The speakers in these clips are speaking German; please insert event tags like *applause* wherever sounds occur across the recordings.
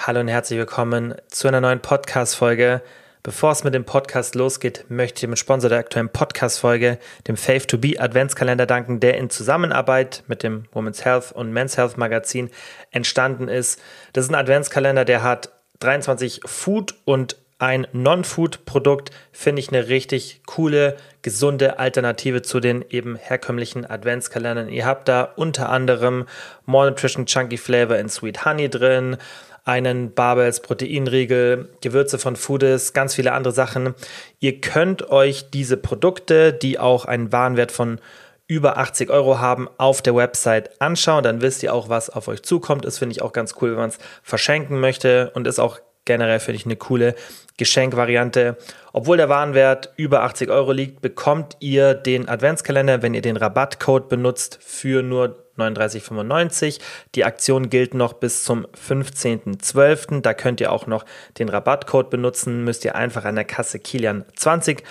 Hallo und herzlich willkommen zu einer neuen Podcast-Folge. Bevor es mit dem Podcast losgeht, möchte ich dem Sponsor der aktuellen Podcast-Folge, dem Faith to Be Adventskalender danken, der in Zusammenarbeit mit dem Women's Health und Men's Health Magazin entstanden ist. Das ist ein Adventskalender, der hat 23 Food- und ein Non-Food-Produkt, finde ich eine richtig coole, gesunde Alternative zu den eben herkömmlichen Adventskalendern. Ihr habt da unter anderem More Nutrition Chunky Flavor in Sweet Honey drin, einen Barbels Proteinriegel, Gewürze von Foodis, ganz viele andere Sachen. Ihr könnt euch diese Produkte, die auch einen Warenwert von über 80 Euro haben, auf der Website anschauen. Dann wisst ihr auch, was auf euch zukommt. Das finde ich auch ganz cool, wenn man es verschenken möchte und ist auch generell finde ich eine coole Geschenkvariante. Obwohl der Warenwert über 80 Euro liegt, bekommt ihr den Adventskalender, wenn ihr den Rabattcode benutzt, für nur 39,95. Die Aktion gilt noch bis zum 15.12. Da könnt ihr auch noch den Rabattcode benutzen. Müsst ihr einfach an der Kasse Kilian 20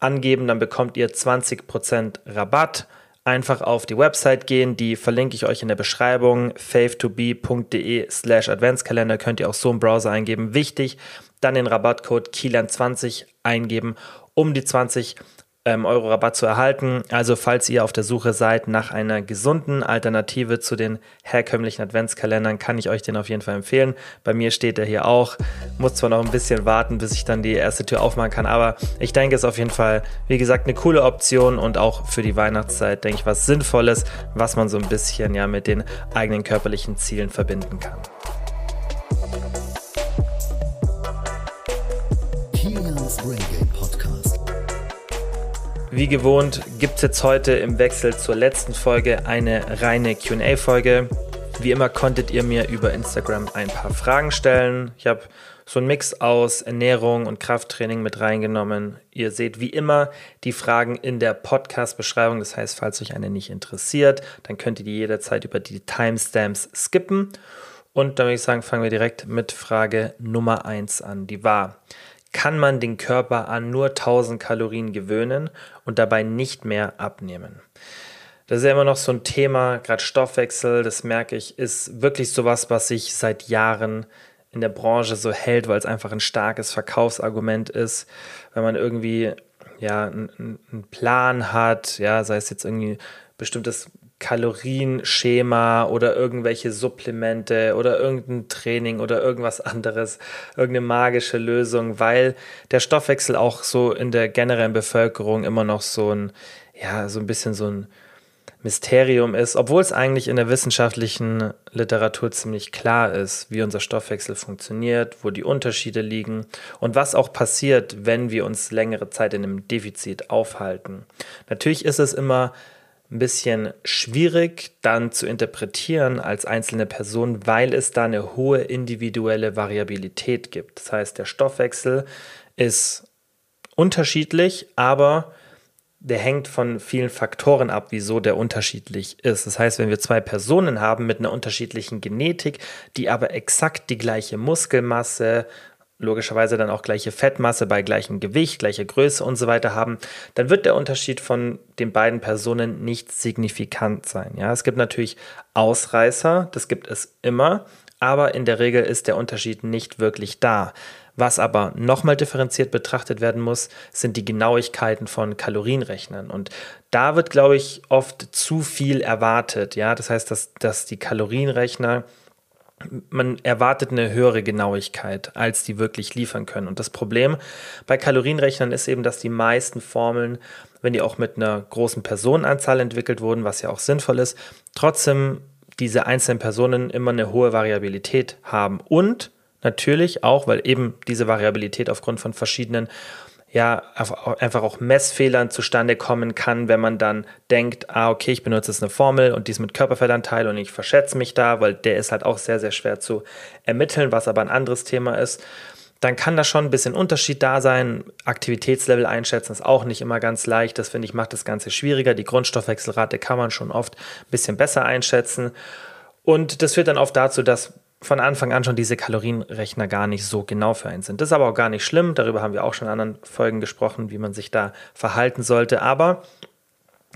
angeben, dann bekommt ihr 20% Rabatt. Einfach auf die Website gehen, die verlinke ich euch in der Beschreibung. faith2be.de slash Adventskalender könnt ihr auch so im Browser eingeben. Wichtig, dann den Rabattcode Kilian20 eingeben, um die 20 ähm, Euro Rabatt zu erhalten. Also falls ihr auf der Suche seid nach einer gesunden Alternative zu den herkömmlichen Adventskalendern, kann ich euch den auf jeden Fall empfehlen. Bei mir steht er hier auch. Muss zwar noch ein bisschen warten, bis ich dann die erste Tür aufmachen kann, aber ich denke, es ist auf jeden Fall, wie gesagt, eine coole Option und auch für die Weihnachtszeit, denke ich, was Sinnvolles, was man so ein bisschen ja mit den eigenen körperlichen Zielen verbinden kann. Wie gewohnt gibt es jetzt heute im Wechsel zur letzten Folge eine reine QA-Folge. Wie immer konntet ihr mir über Instagram ein paar Fragen stellen. Ich habe so einen Mix aus Ernährung und Krafttraining mit reingenommen. Ihr seht wie immer die Fragen in der Podcast-Beschreibung. Das heißt, falls euch eine nicht interessiert, dann könnt ihr die jederzeit über die Timestamps skippen. Und dann würde ich sagen, fangen wir direkt mit Frage Nummer 1 an. Die war, kann man den Körper an nur 1000 Kalorien gewöhnen und dabei nicht mehr abnehmen. Das ist ja immer noch so ein Thema, gerade Stoffwechsel, das merke ich, ist wirklich sowas, was sich seit Jahren in der Branche so hält, weil es einfach ein starkes Verkaufsargument ist, wenn man irgendwie ja einen Plan hat, ja, sei es jetzt irgendwie bestimmtes Kalorienschema oder irgendwelche Supplemente oder irgendein Training oder irgendwas anderes, irgendeine magische Lösung, weil der Stoffwechsel auch so in der generellen Bevölkerung immer noch so ein, ja, so ein bisschen so ein Mysterium ist, obwohl es eigentlich in der wissenschaftlichen Literatur ziemlich klar ist, wie unser Stoffwechsel funktioniert, wo die Unterschiede liegen und was auch passiert, wenn wir uns längere Zeit in einem Defizit aufhalten. Natürlich ist es immer ein bisschen schwierig dann zu interpretieren als einzelne Person, weil es da eine hohe individuelle Variabilität gibt. Das heißt, der Stoffwechsel ist unterschiedlich, aber der hängt von vielen Faktoren ab, wieso der unterschiedlich ist. Das heißt, wenn wir zwei Personen haben mit einer unterschiedlichen Genetik, die aber exakt die gleiche Muskelmasse, logischerweise dann auch gleiche Fettmasse bei gleichem Gewicht, gleicher Größe und so weiter haben, dann wird der Unterschied von den beiden Personen nicht signifikant sein. Ja, es gibt natürlich Ausreißer, das gibt es immer, aber in der Regel ist der Unterschied nicht wirklich da. Was aber nochmal differenziert betrachtet werden muss, sind die Genauigkeiten von Kalorienrechnern. Und da wird, glaube ich, oft zu viel erwartet. Ja, das heißt, dass, dass die Kalorienrechner man erwartet eine höhere Genauigkeit, als die wirklich liefern können. Und das Problem bei Kalorienrechnern ist eben, dass die meisten Formeln, wenn die auch mit einer großen Personenanzahl entwickelt wurden, was ja auch sinnvoll ist, trotzdem diese einzelnen Personen immer eine hohe Variabilität haben. Und natürlich auch, weil eben diese Variabilität aufgrund von verschiedenen ja einfach auch Messfehlern zustande kommen kann, wenn man dann denkt, ah, okay, ich benutze jetzt eine Formel und die ist mit Körperfettanteil und ich verschätze mich da, weil der ist halt auch sehr, sehr schwer zu ermitteln, was aber ein anderes Thema ist. Dann kann da schon ein bisschen Unterschied da sein. Aktivitätslevel einschätzen ist auch nicht immer ganz leicht. Das finde ich macht das Ganze schwieriger. Die Grundstoffwechselrate kann man schon oft ein bisschen besser einschätzen. Und das führt dann oft dazu, dass von Anfang an schon diese Kalorienrechner gar nicht so genau für einen sind. Das ist aber auch gar nicht schlimm. Darüber haben wir auch schon in anderen Folgen gesprochen, wie man sich da verhalten sollte. Aber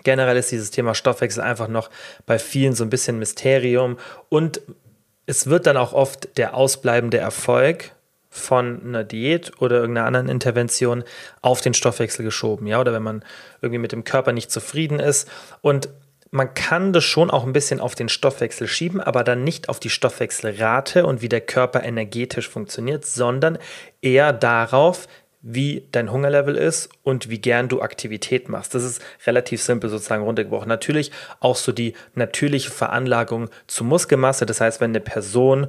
generell ist dieses Thema Stoffwechsel einfach noch bei vielen so ein bisschen Mysterium und es wird dann auch oft der ausbleibende Erfolg von einer Diät oder irgendeiner anderen Intervention auf den Stoffwechsel geschoben, ja, oder wenn man irgendwie mit dem Körper nicht zufrieden ist und man kann das schon auch ein bisschen auf den Stoffwechsel schieben, aber dann nicht auf die Stoffwechselrate und wie der Körper energetisch funktioniert, sondern eher darauf, wie dein Hungerlevel ist und wie gern du Aktivität machst. Das ist relativ simpel sozusagen runtergebrochen. Natürlich auch so die natürliche Veranlagung zu Muskelmasse. Das heißt, wenn eine Person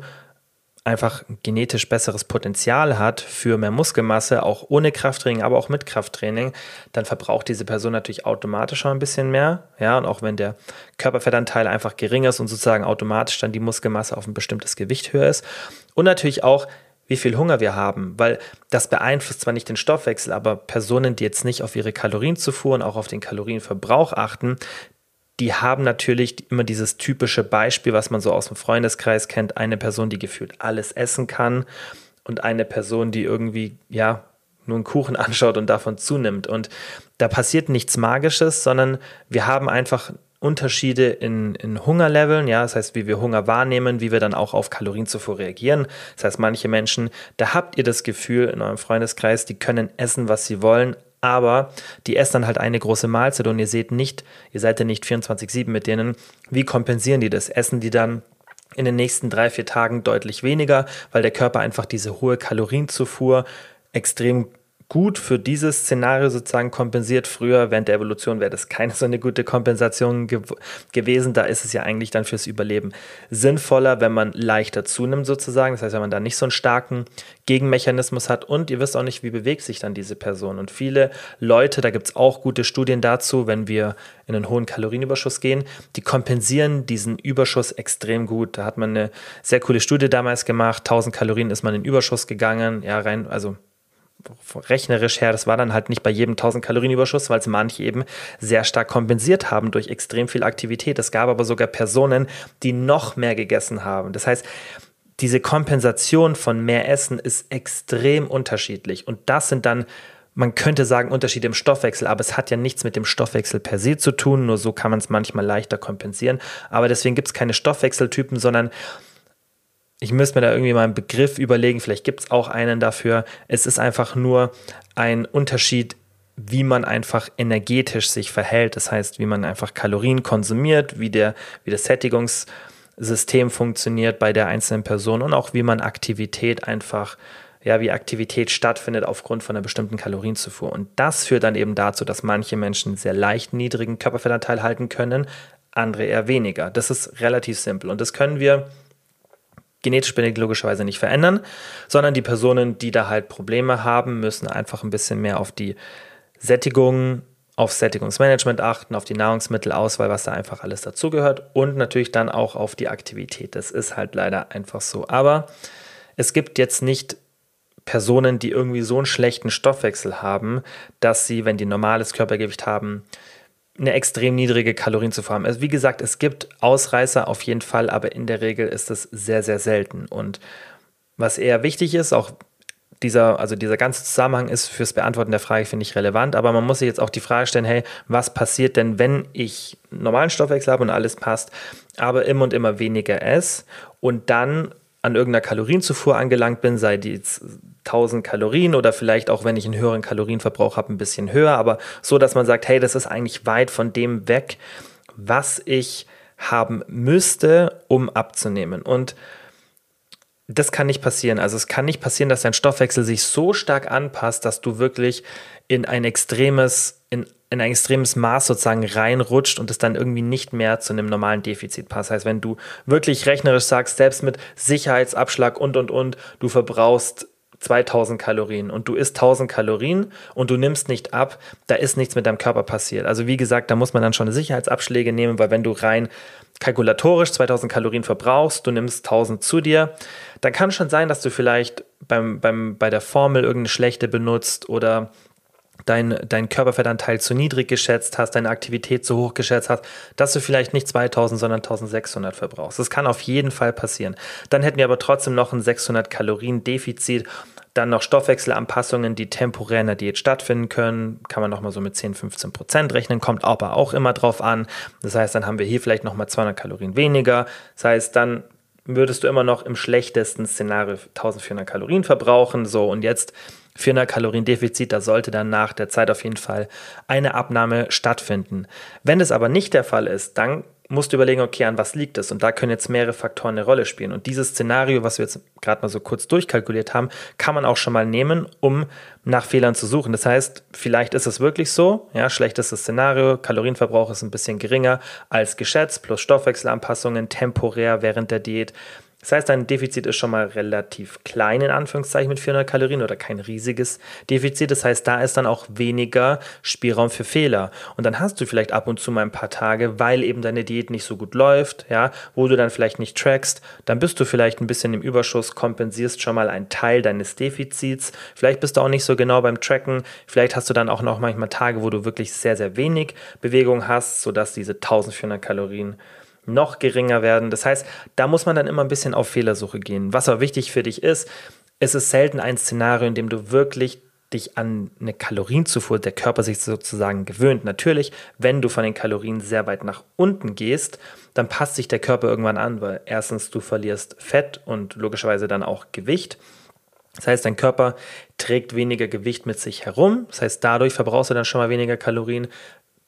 einfach genetisch besseres Potenzial hat für mehr Muskelmasse, auch ohne Krafttraining, aber auch mit Krafttraining, dann verbraucht diese Person natürlich automatisch schon ein bisschen mehr. Ja, und auch wenn der Körperfettanteil einfach geringer ist und sozusagen automatisch dann die Muskelmasse auf ein bestimmtes Gewicht höher ist. Und natürlich auch, wie viel Hunger wir haben, weil das beeinflusst zwar nicht den Stoffwechsel, aber Personen, die jetzt nicht auf ihre Kalorienzufuhr und auch auf den Kalorienverbrauch achten, die haben natürlich immer dieses typische Beispiel, was man so aus dem Freundeskreis kennt, eine Person, die gefühlt alles essen kann und eine Person, die irgendwie, ja, nur einen Kuchen *laughs* anschaut und davon zunimmt. Und da passiert nichts Magisches, sondern wir haben einfach Unterschiede in, in Hungerleveln, ja, das heißt, wie wir Hunger wahrnehmen, wie wir dann auch auf Kalorienzufuhr reagieren. Das heißt, manche Menschen, da habt ihr das Gefühl in eurem Freundeskreis, die können essen, was sie wollen, aber die essen dann halt eine große Mahlzeit und ihr seht nicht, ihr seid ja nicht 24-7 mit denen. Wie kompensieren die das? Essen die dann in den nächsten drei, vier Tagen deutlich weniger, weil der Körper einfach diese hohe Kalorienzufuhr extrem gut für dieses Szenario sozusagen kompensiert. Früher während der Evolution wäre das keine so eine gute Kompensation ge gewesen. Da ist es ja eigentlich dann fürs Überleben sinnvoller, wenn man leichter zunimmt sozusagen. Das heißt, wenn man da nicht so einen starken Gegenmechanismus hat und ihr wisst auch nicht, wie bewegt sich dann diese Person. Und viele Leute, da gibt es auch gute Studien dazu, wenn wir in einen hohen Kalorienüberschuss gehen, die kompensieren diesen Überschuss extrem gut. Da hat man eine sehr coole Studie damals gemacht. 1000 Kalorien ist man in Überschuss gegangen, ja rein, also rechnerisch her, das war dann halt nicht bei jedem 1000 Kalorien Überschuss, weil es manche eben sehr stark kompensiert haben durch extrem viel Aktivität. Es gab aber sogar Personen, die noch mehr gegessen haben. Das heißt, diese Kompensation von mehr Essen ist extrem unterschiedlich und das sind dann man könnte sagen Unterschiede im Stoffwechsel, aber es hat ja nichts mit dem Stoffwechsel per se zu tun, nur so kann man es manchmal leichter kompensieren. Aber deswegen gibt es keine Stoffwechseltypen, sondern ich müsste mir da irgendwie mal einen Begriff überlegen, vielleicht gibt es auch einen dafür. Es ist einfach nur ein Unterschied, wie man einfach energetisch sich verhält. Das heißt, wie man einfach Kalorien konsumiert, wie, der, wie das Sättigungssystem funktioniert bei der einzelnen Person und auch wie man Aktivität einfach, ja, wie Aktivität stattfindet aufgrund von einer bestimmten Kalorienzufuhr. Und das führt dann eben dazu, dass manche Menschen sehr leicht niedrigen Körperfettanteil halten können, andere eher weniger. Das ist relativ simpel. Und das können wir genetisch bedingt logischerweise nicht verändern, sondern die Personen, die da halt Probleme haben, müssen einfach ein bisschen mehr auf die Sättigung, auf Sättigungsmanagement achten, auf die Nahrungsmittelauswahl, was da einfach alles dazugehört und natürlich dann auch auf die Aktivität. Das ist halt leider einfach so. Aber es gibt jetzt nicht Personen, die irgendwie so einen schlechten Stoffwechsel haben, dass sie, wenn die normales Körpergewicht haben, eine extrem niedrige Kalorienzufuhr haben. Also wie gesagt, es gibt Ausreißer auf jeden Fall, aber in der Regel ist es sehr, sehr selten. Und was eher wichtig ist, auch dieser, also dieser ganze Zusammenhang ist fürs Beantworten der Frage, finde ich, relevant, aber man muss sich jetzt auch die Frage stellen, hey, was passiert denn, wenn ich normalen Stoffwechsel habe und alles passt, aber immer und immer weniger esse und dann an irgendeiner Kalorienzufuhr angelangt bin, sei die 1000 Kalorien oder vielleicht auch, wenn ich einen höheren Kalorienverbrauch habe, ein bisschen höher, aber so, dass man sagt, hey, das ist eigentlich weit von dem weg, was ich haben müsste, um abzunehmen. Und das kann nicht passieren. Also es kann nicht passieren, dass dein Stoffwechsel sich so stark anpasst, dass du wirklich in ein extremes, in, in ein extremes Maß sozusagen reinrutscht und es dann irgendwie nicht mehr zu einem normalen Defizit passt. Das heißt, wenn du wirklich rechnerisch sagst, selbst mit Sicherheitsabschlag und und und, du verbrauchst 2000 Kalorien und du isst 1000 Kalorien und du nimmst nicht ab, da ist nichts mit deinem Körper passiert. Also wie gesagt, da muss man dann schon Sicherheitsabschläge nehmen, weil wenn du rein kalkulatorisch 2000 Kalorien verbrauchst, du nimmst 1000 zu dir, dann kann schon sein, dass du vielleicht beim, beim, bei der Formel irgendeine schlechte benutzt oder dein, dein Körperfettanteil zu niedrig geschätzt hast, deine Aktivität zu hoch geschätzt hast, dass du vielleicht nicht 2000, sondern 1600 verbrauchst. Das kann auf jeden Fall passieren. Dann hätten wir aber trotzdem noch ein 600 Kalorien Defizit. Dann noch Stoffwechselanpassungen, die temporär in der Diät stattfinden können. Kann man nochmal so mit 10, 15 Prozent rechnen. Kommt aber auch immer drauf an. Das heißt, dann haben wir hier vielleicht nochmal 200 Kalorien weniger. Das heißt, dann würdest du immer noch im schlechtesten Szenario 1400 Kalorien verbrauchen. So, und jetzt 400 Kalorien Defizit, da sollte dann nach der Zeit auf jeden Fall eine Abnahme stattfinden. Wenn das aber nicht der Fall ist, dann musst du überlegen, okay, an was liegt es? Und da können jetzt mehrere Faktoren eine Rolle spielen. Und dieses Szenario, was wir jetzt gerade mal so kurz durchkalkuliert haben, kann man auch schon mal nehmen, um nach Fehlern zu suchen. Das heißt, vielleicht ist es wirklich so, ja, schlechtestes Szenario, Kalorienverbrauch ist ein bisschen geringer als geschätzt, plus Stoffwechselanpassungen temporär während der Diät. Das heißt, dein Defizit ist schon mal relativ klein, in Anführungszeichen, mit 400 Kalorien oder kein riesiges Defizit. Das heißt, da ist dann auch weniger Spielraum für Fehler. Und dann hast du vielleicht ab und zu mal ein paar Tage, weil eben deine Diät nicht so gut läuft, ja, wo du dann vielleicht nicht trackst, dann bist du vielleicht ein bisschen im Überschuss, kompensierst schon mal einen Teil deines Defizits. Vielleicht bist du auch nicht so genau beim Tracken. Vielleicht hast du dann auch noch manchmal Tage, wo du wirklich sehr, sehr wenig Bewegung hast, sodass diese 1400 Kalorien noch geringer werden. Das heißt, da muss man dann immer ein bisschen auf Fehlersuche gehen. Was aber wichtig für dich ist, es ist selten ein Szenario, in dem du wirklich dich an eine Kalorienzufuhr der Körper sich sozusagen gewöhnt. Natürlich, wenn du von den Kalorien sehr weit nach unten gehst, dann passt sich der Körper irgendwann an, weil erstens du verlierst Fett und logischerweise dann auch Gewicht. Das heißt, dein Körper trägt weniger Gewicht mit sich herum. Das heißt, dadurch verbrauchst du dann schon mal weniger Kalorien.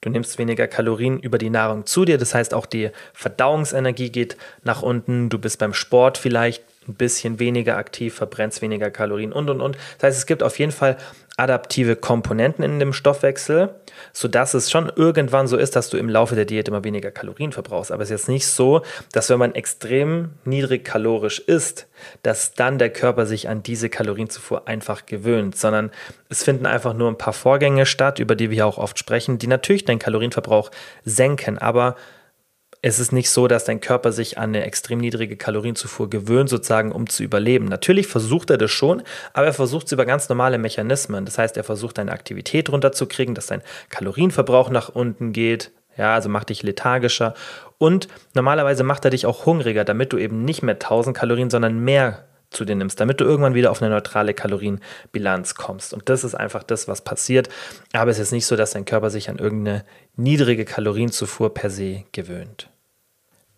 Du nimmst weniger Kalorien über die Nahrung zu dir, das heißt auch die Verdauungsenergie geht nach unten. Du bist beim Sport vielleicht ein bisschen weniger aktiv, verbrennst weniger Kalorien und und und. Das heißt, es gibt auf jeden Fall adaptive Komponenten in dem Stoffwechsel, sodass es schon irgendwann so ist, dass du im Laufe der Diät immer weniger Kalorien verbrauchst. Aber es ist jetzt nicht so, dass wenn man extrem niedrig kalorisch isst, dass dann der Körper sich an diese Kalorienzufuhr einfach gewöhnt, sondern es finden einfach nur ein paar Vorgänge statt, über die wir auch oft sprechen, die natürlich deinen Kalorienverbrauch senken, aber es ist nicht so, dass dein Körper sich an eine extrem niedrige Kalorienzufuhr gewöhnt, sozusagen, um zu überleben. Natürlich versucht er das schon, aber er versucht es über ganz normale Mechanismen. Das heißt, er versucht deine Aktivität runterzukriegen, dass dein Kalorienverbrauch nach unten geht. Ja, also macht dich lethargischer. Und normalerweise macht er dich auch hungriger, damit du eben nicht mehr 1000 Kalorien, sondern mehr zu dir nimmst, damit du irgendwann wieder auf eine neutrale Kalorienbilanz kommst. Und das ist einfach das, was passiert. Aber es ist nicht so, dass dein Körper sich an irgendeine niedrige Kalorienzufuhr per se gewöhnt.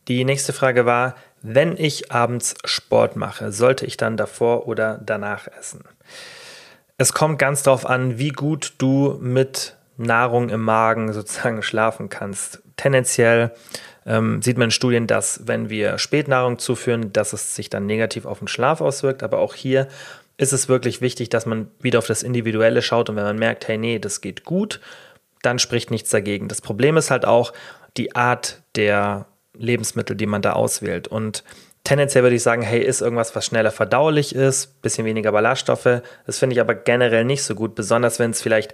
Die nächste Frage war, wenn ich abends Sport mache, sollte ich dann davor oder danach essen? Es kommt ganz darauf an, wie gut du mit Nahrung im Magen *laughs* sozusagen schlafen kannst. Tendenziell ähm, sieht man in Studien, dass wenn wir Spätnahrung zuführen, dass es sich dann negativ auf den Schlaf auswirkt. Aber auch hier ist es wirklich wichtig, dass man wieder auf das Individuelle schaut und wenn man merkt, hey, nee, das geht gut, dann spricht nichts dagegen. Das Problem ist halt auch die Art der Lebensmittel, die man da auswählt. Und tendenziell würde ich sagen, hey, ist irgendwas, was schneller verdaulich ist, bisschen weniger Ballaststoffe. Das finde ich aber generell nicht so gut, besonders wenn es vielleicht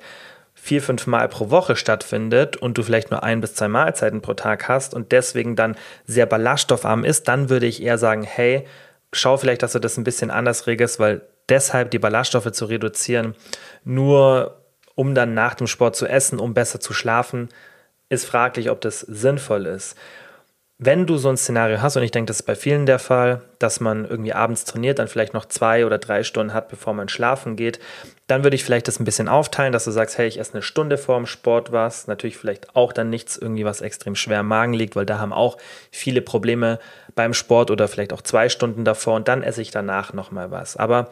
vier, fünf Mal pro Woche stattfindet und du vielleicht nur ein bis zwei Mahlzeiten pro Tag hast und deswegen dann sehr ballaststoffarm ist, dann würde ich eher sagen, hey, schau vielleicht, dass du das ein bisschen anders regelst, weil deshalb die Ballaststoffe zu reduzieren, nur um dann nach dem Sport zu essen, um besser zu schlafen, ist fraglich, ob das sinnvoll ist wenn du so ein Szenario hast, und ich denke, das ist bei vielen der Fall, dass man irgendwie abends trainiert, dann vielleicht noch zwei oder drei Stunden hat, bevor man schlafen geht, dann würde ich vielleicht das ein bisschen aufteilen, dass du sagst, hey, ich esse eine Stunde vor dem Sport was. Natürlich vielleicht auch dann nichts irgendwie, was extrem schwer im Magen liegt, weil da haben auch viele Probleme beim Sport oder vielleicht auch zwei Stunden davor und dann esse ich danach nochmal was. Aber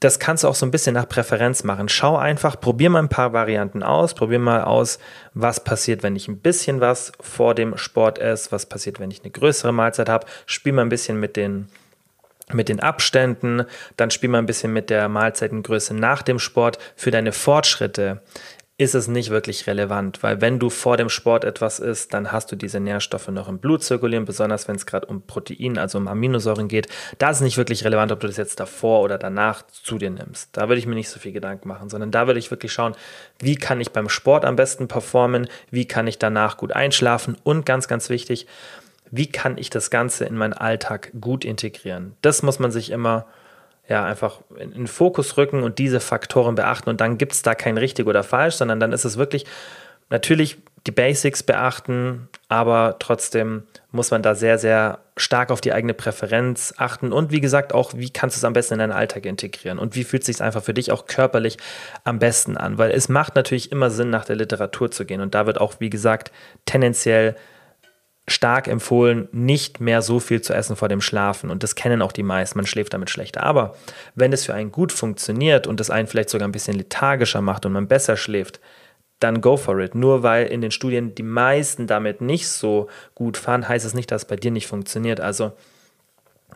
das kannst du auch so ein bisschen nach Präferenz machen. Schau einfach, probier mal ein paar Varianten aus, probier mal aus, was passiert, wenn ich ein bisschen was vor dem Sport esse, was passiert, wenn ich eine größere Mahlzeit habe. Spiel mal ein bisschen mit den mit den Abständen, dann spiel mal ein bisschen mit der Mahlzeitengröße nach dem Sport für deine Fortschritte ist es nicht wirklich relevant, weil wenn du vor dem Sport etwas isst, dann hast du diese Nährstoffe noch im Blut zirkulieren, besonders wenn es gerade um Protein, also um Aminosäuren geht. Da ist es nicht wirklich relevant, ob du das jetzt davor oder danach zu dir nimmst. Da würde ich mir nicht so viel Gedanken machen, sondern da würde ich wirklich schauen, wie kann ich beim Sport am besten performen, wie kann ich danach gut einschlafen und ganz, ganz wichtig, wie kann ich das Ganze in meinen Alltag gut integrieren. Das muss man sich immer ja, einfach in den Fokus rücken und diese Faktoren beachten. Und dann gibt es da kein richtig oder falsch, sondern dann ist es wirklich natürlich die Basics beachten, aber trotzdem muss man da sehr, sehr stark auf die eigene Präferenz achten und wie gesagt auch, wie kannst du es am besten in deinen Alltag integrieren und wie fühlt es sich einfach für dich auch körperlich am besten an, weil es macht natürlich immer Sinn, nach der Literatur zu gehen und da wird auch, wie gesagt, tendenziell stark empfohlen, nicht mehr so viel zu essen vor dem Schlafen. Und das kennen auch die meisten. Man schläft damit schlechter. Aber wenn es für einen gut funktioniert und es einen vielleicht sogar ein bisschen lethargischer macht und man besser schläft, dann go for it. Nur weil in den Studien die meisten damit nicht so gut fahren, heißt es nicht, dass es bei dir nicht funktioniert. Also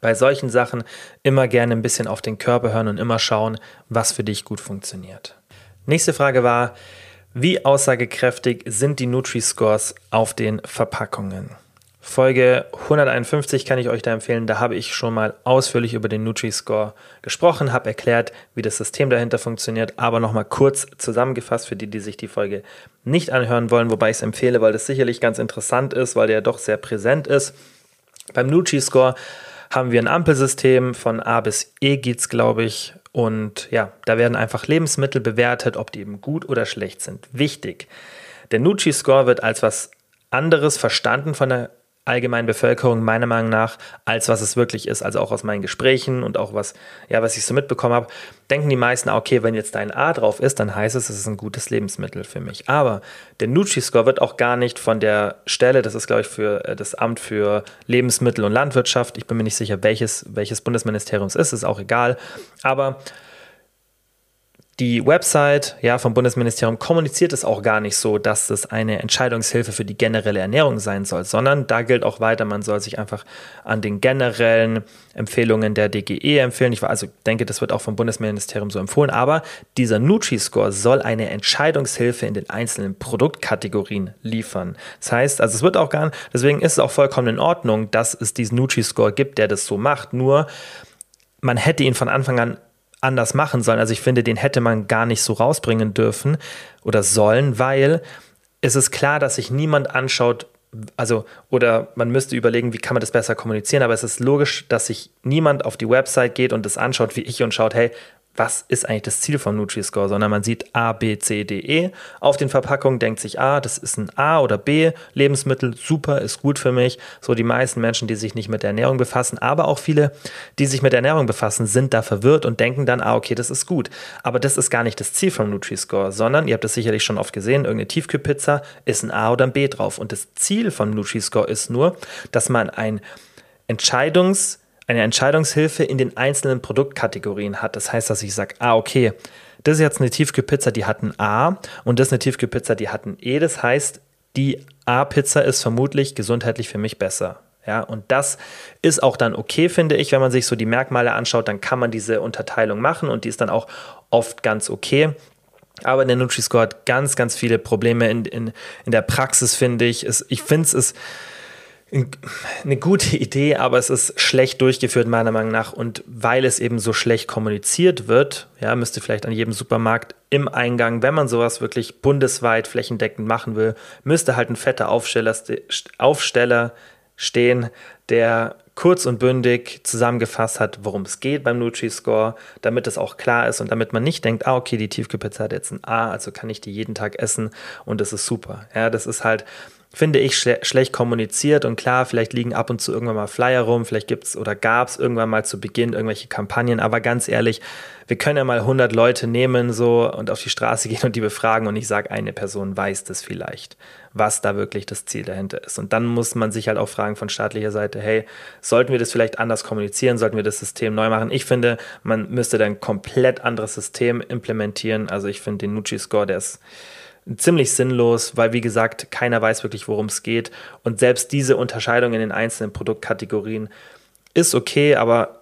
bei solchen Sachen immer gerne ein bisschen auf den Körper hören und immer schauen, was für dich gut funktioniert. Nächste Frage war, wie aussagekräftig sind die Nutri-Scores auf den Verpackungen? Folge 151 kann ich euch da empfehlen. Da habe ich schon mal ausführlich über den Nutri-Score gesprochen, habe erklärt, wie das System dahinter funktioniert, aber nochmal kurz zusammengefasst für die, die sich die Folge nicht anhören wollen, wobei ich es empfehle, weil das sicherlich ganz interessant ist, weil der doch sehr präsent ist. Beim Nutri-Score haben wir ein Ampelsystem von A bis E geht's, glaube ich. Und ja, da werden einfach Lebensmittel bewertet, ob die eben gut oder schlecht sind. Wichtig. Der Nutri-Score wird als was anderes verstanden von der allgemeinen Bevölkerung meiner Meinung nach, als was es wirklich ist. Also auch aus meinen Gesprächen und auch was, ja, was ich so mitbekommen habe, denken die meisten, okay, wenn jetzt dein A drauf ist, dann heißt es, es ist ein gutes Lebensmittel für mich. Aber der Nutri-Score wird auch gar nicht von der Stelle, das ist glaube ich für äh, das Amt für Lebensmittel und Landwirtschaft, ich bin mir nicht sicher, welches, welches Bundesministerium es ist, ist auch egal. Aber die Website ja, vom Bundesministerium kommuniziert es auch gar nicht so, dass es eine Entscheidungshilfe für die generelle Ernährung sein soll, sondern da gilt auch weiter, man soll sich einfach an den generellen Empfehlungen der DGE empfehlen. Ich also denke, das wird auch vom Bundesministerium so empfohlen, aber dieser Nutri-Score soll eine Entscheidungshilfe in den einzelnen Produktkategorien liefern. Das heißt, also es wird auch gar nicht, deswegen ist es auch vollkommen in Ordnung, dass es diesen Nutri-Score gibt, der das so macht, nur man hätte ihn von Anfang an anders machen sollen. Also ich finde, den hätte man gar nicht so rausbringen dürfen oder sollen, weil es ist klar, dass sich niemand anschaut, also, oder man müsste überlegen, wie kann man das besser kommunizieren, aber es ist logisch, dass sich niemand auf die Website geht und das anschaut wie ich und schaut, hey, was ist eigentlich das Ziel vom Nutri-Score, sondern man sieht A, B, C, D, E auf den Verpackungen, denkt sich, ah, das ist ein A oder B Lebensmittel, super, ist gut für mich. So die meisten Menschen, die sich nicht mit der Ernährung befassen, aber auch viele, die sich mit Ernährung befassen, sind da verwirrt und denken dann, ah, okay, das ist gut. Aber das ist gar nicht das Ziel vom Nutri-Score, sondern, ihr habt das sicherlich schon oft gesehen, irgendeine Tiefkühlpizza ist ein A oder ein B drauf. Und das Ziel vom Nutri-Score ist nur, dass man ein Entscheidungs- eine Entscheidungshilfe in den einzelnen Produktkategorien hat. Das heißt, dass ich sage, ah, okay, das ist jetzt eine Tiefkühlpizza, die hat ein A und das ist eine Tiefkühlpizza, die hat ein E. Das heißt, die A-Pizza ist vermutlich gesundheitlich für mich besser. Ja, und das ist auch dann okay, finde ich, wenn man sich so die Merkmale anschaut, dann kann man diese Unterteilung machen und die ist dann auch oft ganz okay. Aber der Nutri-Score hat ganz, ganz viele Probleme in, in, in der Praxis, finde ich. Es, ich finde es ist eine gute Idee, aber es ist schlecht durchgeführt, meiner Meinung nach. Und weil es eben so schlecht kommuniziert wird, ja, müsste vielleicht an jedem Supermarkt im Eingang, wenn man sowas wirklich bundesweit flächendeckend machen will, müsste halt ein fetter Aufsteller, Aufsteller stehen, der kurz und bündig zusammengefasst hat, worum es geht beim Nutri-Score, damit es auch klar ist und damit man nicht denkt, ah, okay, die Tiefkühlpizza hat jetzt ein A, also kann ich die jeden Tag essen und das ist super. Ja, das ist halt, finde ich, schle schlecht kommuniziert. Und klar, vielleicht liegen ab und zu irgendwann mal Flyer rum, vielleicht gibt es oder gab es irgendwann mal zu Beginn irgendwelche Kampagnen. Aber ganz ehrlich, wir können ja mal 100 Leute nehmen so und auf die Straße *laughs* gehen und die befragen. Und ich sage, eine Person weiß das vielleicht, was da wirklich das Ziel dahinter ist. Und dann muss man sich halt auch fragen von staatlicher Seite, hey, sollten wir das vielleicht anders kommunizieren? Sollten wir das System neu machen? Ich finde, man müsste dann ein komplett anderes System implementieren. Also ich finde den Nucci-Score, der ist ziemlich sinnlos, weil wie gesagt, keiner weiß wirklich, worum es geht. Und selbst diese Unterscheidung in den einzelnen Produktkategorien ist okay, aber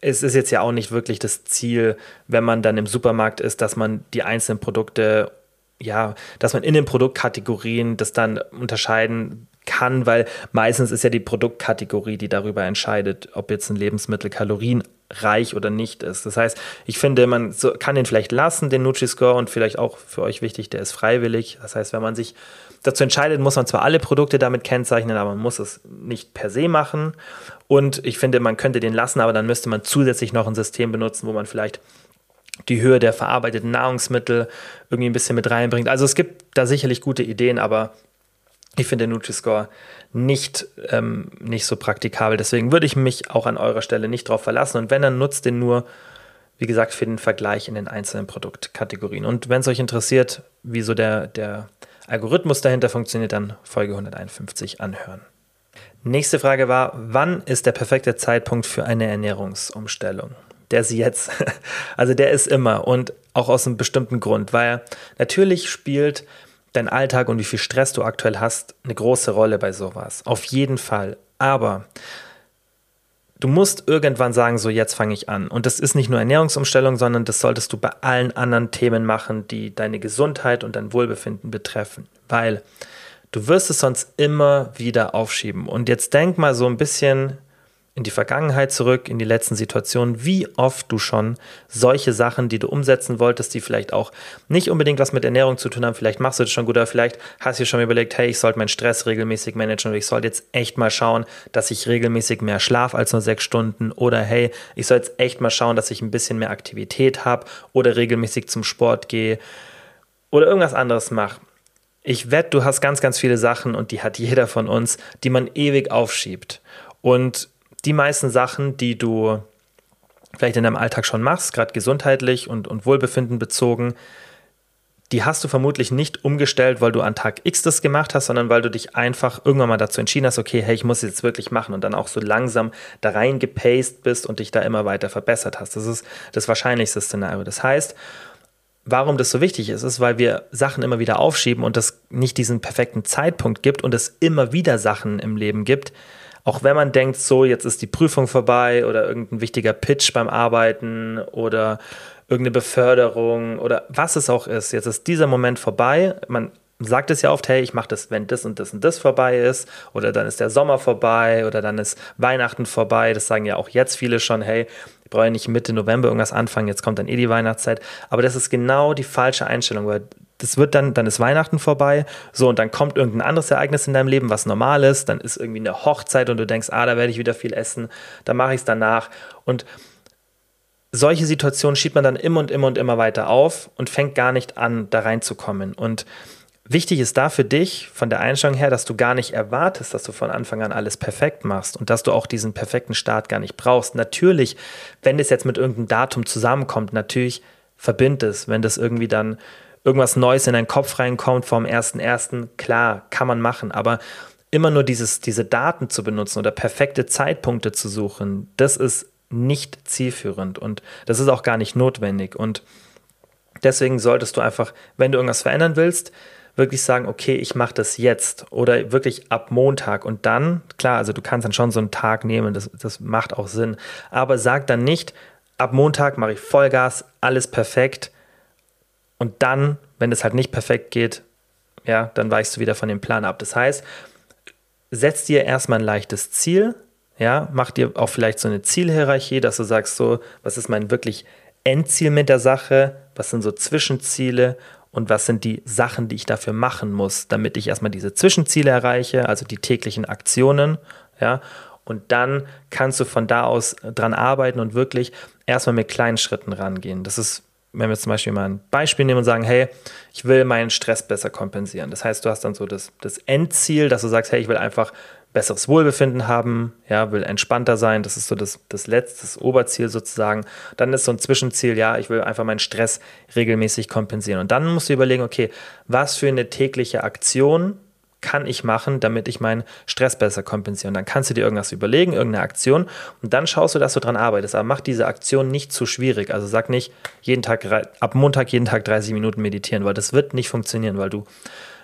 es ist jetzt ja auch nicht wirklich das Ziel, wenn man dann im Supermarkt ist, dass man die einzelnen Produkte, ja, dass man in den Produktkategorien das dann unterscheiden kann, weil meistens ist ja die Produktkategorie, die darüber entscheidet, ob jetzt ein Lebensmittel kalorienreich oder nicht ist. Das heißt, ich finde, man so, kann den vielleicht lassen, den Nutri-Score, und vielleicht auch für euch wichtig, der ist freiwillig. Das heißt, wenn man sich dazu entscheidet, muss man zwar alle Produkte damit kennzeichnen, aber man muss es nicht per se machen. Und ich finde, man könnte den lassen, aber dann müsste man zusätzlich noch ein System benutzen, wo man vielleicht die Höhe der verarbeiteten Nahrungsmittel irgendwie ein bisschen mit reinbringt. Also es gibt da sicherlich gute Ideen, aber ich finde den Nutri-Score nicht, ähm, nicht so praktikabel. Deswegen würde ich mich auch an eurer Stelle nicht darauf verlassen. Und wenn, dann nutzt den nur, wie gesagt, für den Vergleich in den einzelnen Produktkategorien. Und wenn es euch interessiert, wie so der, der Algorithmus dahinter funktioniert, dann Folge 151 anhören. Nächste Frage war, wann ist der perfekte Zeitpunkt für eine Ernährungsumstellung? Der ist jetzt. *laughs* Also der ist immer und auch aus einem bestimmten Grund, weil natürlich spielt dein Alltag und wie viel Stress du aktuell hast eine große Rolle bei sowas. Auf jeden Fall. Aber du musst irgendwann sagen, so jetzt fange ich an. Und das ist nicht nur Ernährungsumstellung, sondern das solltest du bei allen anderen Themen machen, die deine Gesundheit und dein Wohlbefinden betreffen. Weil du wirst es sonst immer wieder aufschieben. Und jetzt denk mal so ein bisschen in die Vergangenheit zurück, in die letzten Situationen, wie oft du schon solche Sachen, die du umsetzen wolltest, die vielleicht auch nicht unbedingt was mit Ernährung zu tun haben, vielleicht machst du das schon gut, oder vielleicht hast du dir schon überlegt, hey, ich sollte meinen Stress regelmäßig managen oder ich sollte jetzt echt mal schauen, dass ich regelmäßig mehr schlaf als nur sechs Stunden oder hey, ich soll jetzt echt mal schauen, dass ich ein bisschen mehr Aktivität habe oder regelmäßig zum Sport gehe oder irgendwas anderes mache. Ich wette, du hast ganz, ganz viele Sachen und die hat jeder von uns, die man ewig aufschiebt. Und die meisten Sachen, die du vielleicht in deinem Alltag schon machst, gerade gesundheitlich und, und Wohlbefinden bezogen, die hast du vermutlich nicht umgestellt, weil du an Tag X das gemacht hast, sondern weil du dich einfach irgendwann mal dazu entschieden hast, okay, hey, ich muss es jetzt wirklich machen und dann auch so langsam da reingepaced bist und dich da immer weiter verbessert hast. Das ist das wahrscheinlichste Szenario. Das heißt, warum das so wichtig ist, ist, weil wir Sachen immer wieder aufschieben und es nicht diesen perfekten Zeitpunkt gibt und es immer wieder Sachen im Leben gibt, auch wenn man denkt, so, jetzt ist die Prüfung vorbei oder irgendein wichtiger Pitch beim Arbeiten oder irgendeine Beförderung oder was es auch ist, jetzt ist dieser Moment vorbei. Man sagt es ja oft, hey, ich mache das, wenn das und das und das vorbei ist oder dann ist der Sommer vorbei oder dann ist Weihnachten vorbei. Das sagen ja auch jetzt viele schon, hey, ich brauche ja nicht Mitte November irgendwas anfangen, jetzt kommt dann eh die Weihnachtszeit. Aber das ist genau die falsche Einstellung, weil das wird dann, dann ist Weihnachten vorbei, so und dann kommt irgendein anderes Ereignis in deinem Leben, was normal ist, dann ist irgendwie eine Hochzeit und du denkst, ah, da werde ich wieder viel essen, dann mache ich es danach. Und solche Situationen schiebt man dann immer und immer und immer weiter auf und fängt gar nicht an, da reinzukommen. Und wichtig ist da für dich von der Einstellung her, dass du gar nicht erwartest, dass du von Anfang an alles perfekt machst und dass du auch diesen perfekten Start gar nicht brauchst. Natürlich, wenn es jetzt mit irgendeinem Datum zusammenkommt, natürlich verbind es, wenn das irgendwie dann irgendwas Neues in deinen Kopf reinkommt vom 1.1., klar, kann man machen, aber immer nur dieses, diese Daten zu benutzen oder perfekte Zeitpunkte zu suchen, das ist nicht zielführend und das ist auch gar nicht notwendig. Und deswegen solltest du einfach, wenn du irgendwas verändern willst, wirklich sagen, okay, ich mache das jetzt oder wirklich ab Montag und dann, klar, also du kannst dann schon so einen Tag nehmen, das, das macht auch Sinn, aber sag dann nicht, ab Montag mache ich Vollgas, alles perfekt, und dann, wenn es halt nicht perfekt geht, ja, dann weichst du wieder von dem Plan ab. Das heißt, setz dir erstmal ein leichtes Ziel, ja, mach dir auch vielleicht so eine Zielhierarchie, dass du sagst, so, was ist mein wirklich Endziel mit der Sache, was sind so Zwischenziele und was sind die Sachen, die ich dafür machen muss, damit ich erstmal diese Zwischenziele erreiche, also die täglichen Aktionen, ja, und dann kannst du von da aus dran arbeiten und wirklich erstmal mit kleinen Schritten rangehen. Das ist wenn wir zum Beispiel mal ein Beispiel nehmen und sagen, hey, ich will meinen Stress besser kompensieren. Das heißt, du hast dann so das, das Endziel, dass du sagst, hey, ich will einfach besseres Wohlbefinden haben, ja, will entspannter sein, das ist so das, das letzte, das Oberziel sozusagen. Dann ist so ein Zwischenziel, ja, ich will einfach meinen Stress regelmäßig kompensieren. Und dann musst du überlegen, okay, was für eine tägliche Aktion kann ich machen, damit ich meinen Stress besser kompensiere. Und dann kannst du dir irgendwas überlegen, irgendeine Aktion und dann schaust du, dass du dran arbeitest. Aber mach diese Aktion nicht zu schwierig. Also sag nicht jeden Tag, ab Montag jeden Tag 30 Minuten meditieren, weil das wird nicht funktionieren, weil du